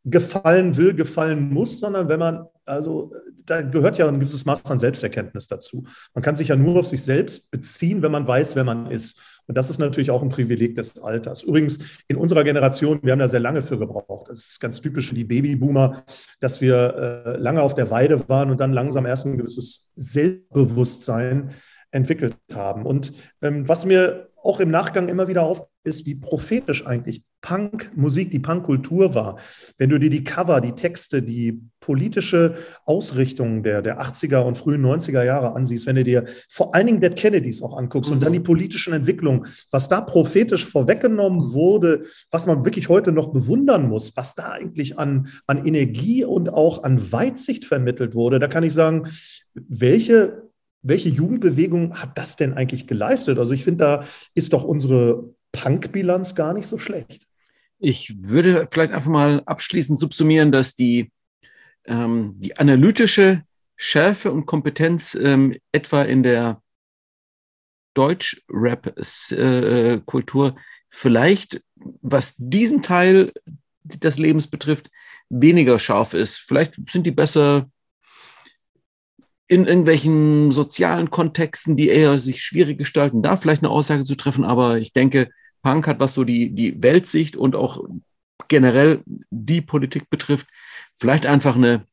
gefallen will, gefallen muss, sondern wenn man, also da gehört ja ein gewisses Maß an Selbsterkenntnis dazu. Man kann sich ja nur auf sich selbst beziehen, wenn man weiß, wer man ist. Und das ist natürlich auch ein Privileg des Alters. Übrigens, in unserer Generation, wir haben da sehr lange für gebraucht. Das ist ganz typisch für die Babyboomer, dass wir äh, lange auf der Weide waren und dann langsam erst ein gewisses Selbstbewusstsein entwickelt haben. Und ähm, was mir auch im Nachgang immer wieder auf ist, wie prophetisch eigentlich Punk-Musik, die Punk-Kultur war. Wenn du dir die Cover, die Texte, die politische Ausrichtung der, der 80er und frühen 90er Jahre ansiehst, wenn du dir vor allen Dingen Dead Kennedys auch anguckst mhm. und dann die politischen Entwicklungen, was da prophetisch vorweggenommen wurde, was man wirklich heute noch bewundern muss, was da eigentlich an, an Energie und auch an Weitsicht vermittelt wurde, da kann ich sagen, welche welche Jugendbewegung hat das denn eigentlich geleistet? Also ich finde, da ist doch unsere Punk-Bilanz gar nicht so schlecht. Ich würde vielleicht einfach mal abschließend subsumieren, dass die, ähm, die analytische Schärfe und Kompetenz ähm, etwa in der Deutsch-Rap-Kultur äh, vielleicht, was diesen Teil des Lebens betrifft, weniger scharf ist. Vielleicht sind die besser in irgendwelchen sozialen Kontexten, die eher sich schwierig gestalten, da vielleicht eine Aussage zu treffen. Aber ich denke, Punk hat, was so die, die Weltsicht und auch generell die Politik betrifft, vielleicht einfach eine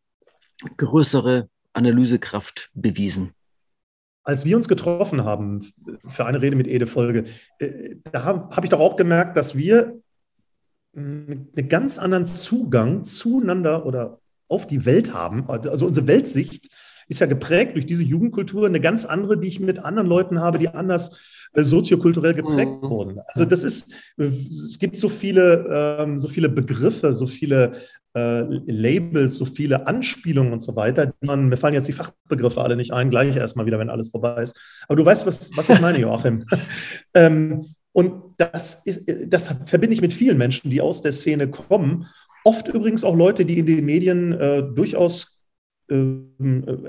größere Analysekraft bewiesen. Als wir uns getroffen haben für eine Rede mit Ede-Folge, äh, da habe hab ich doch auch gemerkt, dass wir einen ganz anderen Zugang zueinander oder auf die Welt haben. Also unsere Weltsicht ist ja geprägt durch diese Jugendkultur, eine ganz andere, die ich mit anderen Leuten habe, die anders soziokulturell geprägt mhm. wurden. Also das ist, es gibt so viele, ähm, so viele Begriffe, so viele äh, Labels, so viele Anspielungen und so weiter. Man, mir fallen jetzt die Fachbegriffe alle nicht ein, gleich erstmal wieder, wenn alles vorbei ist. Aber du weißt, was, was ich meine, Joachim. *laughs* ähm, und das, ist, das verbinde ich mit vielen Menschen, die aus der Szene kommen. Oft übrigens auch Leute, die in den Medien äh, durchaus äh,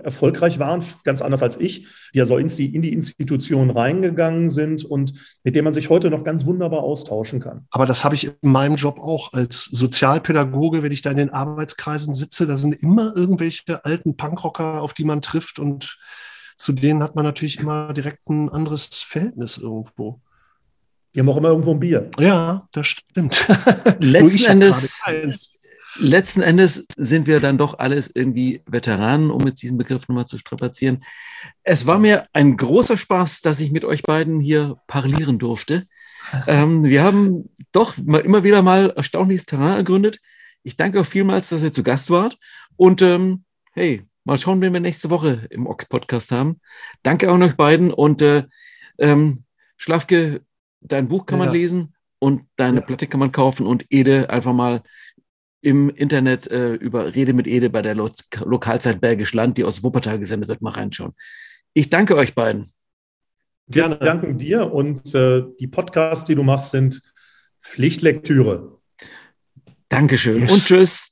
erfolgreich waren, ganz anders als ich, die ja so in die, in die Institution reingegangen sind und mit denen man sich heute noch ganz wunderbar austauschen kann. Aber das habe ich in meinem Job auch als Sozialpädagoge, wenn ich da in den Arbeitskreisen sitze, da sind immer irgendwelche alten Punkrocker, auf die man trifft und zu denen hat man natürlich immer direkt ein anderes Verhältnis irgendwo. Die haben auch immer irgendwo ein Bier. Ja, das stimmt. Letzten *laughs* Endes letzten Endes sind wir dann doch alles irgendwie Veteranen, um jetzt diesen Begriff nochmal zu strapazieren. Es war mir ein großer Spaß, dass ich mit euch beiden hier parlieren durfte. *laughs* Ähm, wir haben doch mal, immer wieder mal erstaunliches Terrain ergründet. Ich danke auch vielmals, dass ihr zu Gast wart. Und ähm, hey, mal schauen, wen wir nächste Woche im Ox-Podcast haben. Danke auch euch beiden. Und äh, ähm, Schlafke, dein Buch kann man ja. lesen und deine ja. Platte kann man kaufen und Ede einfach mal im Internet äh, über Rede mit Ede bei der Lo Lokalzeit Bergisch Land, die aus Wuppertal gesendet wird, mal reinschauen. Ich danke euch beiden. Gerne. Wir danken dir und äh, die Podcasts, die du machst, sind Pflichtlektüre. Dankeschön yes. und tschüss.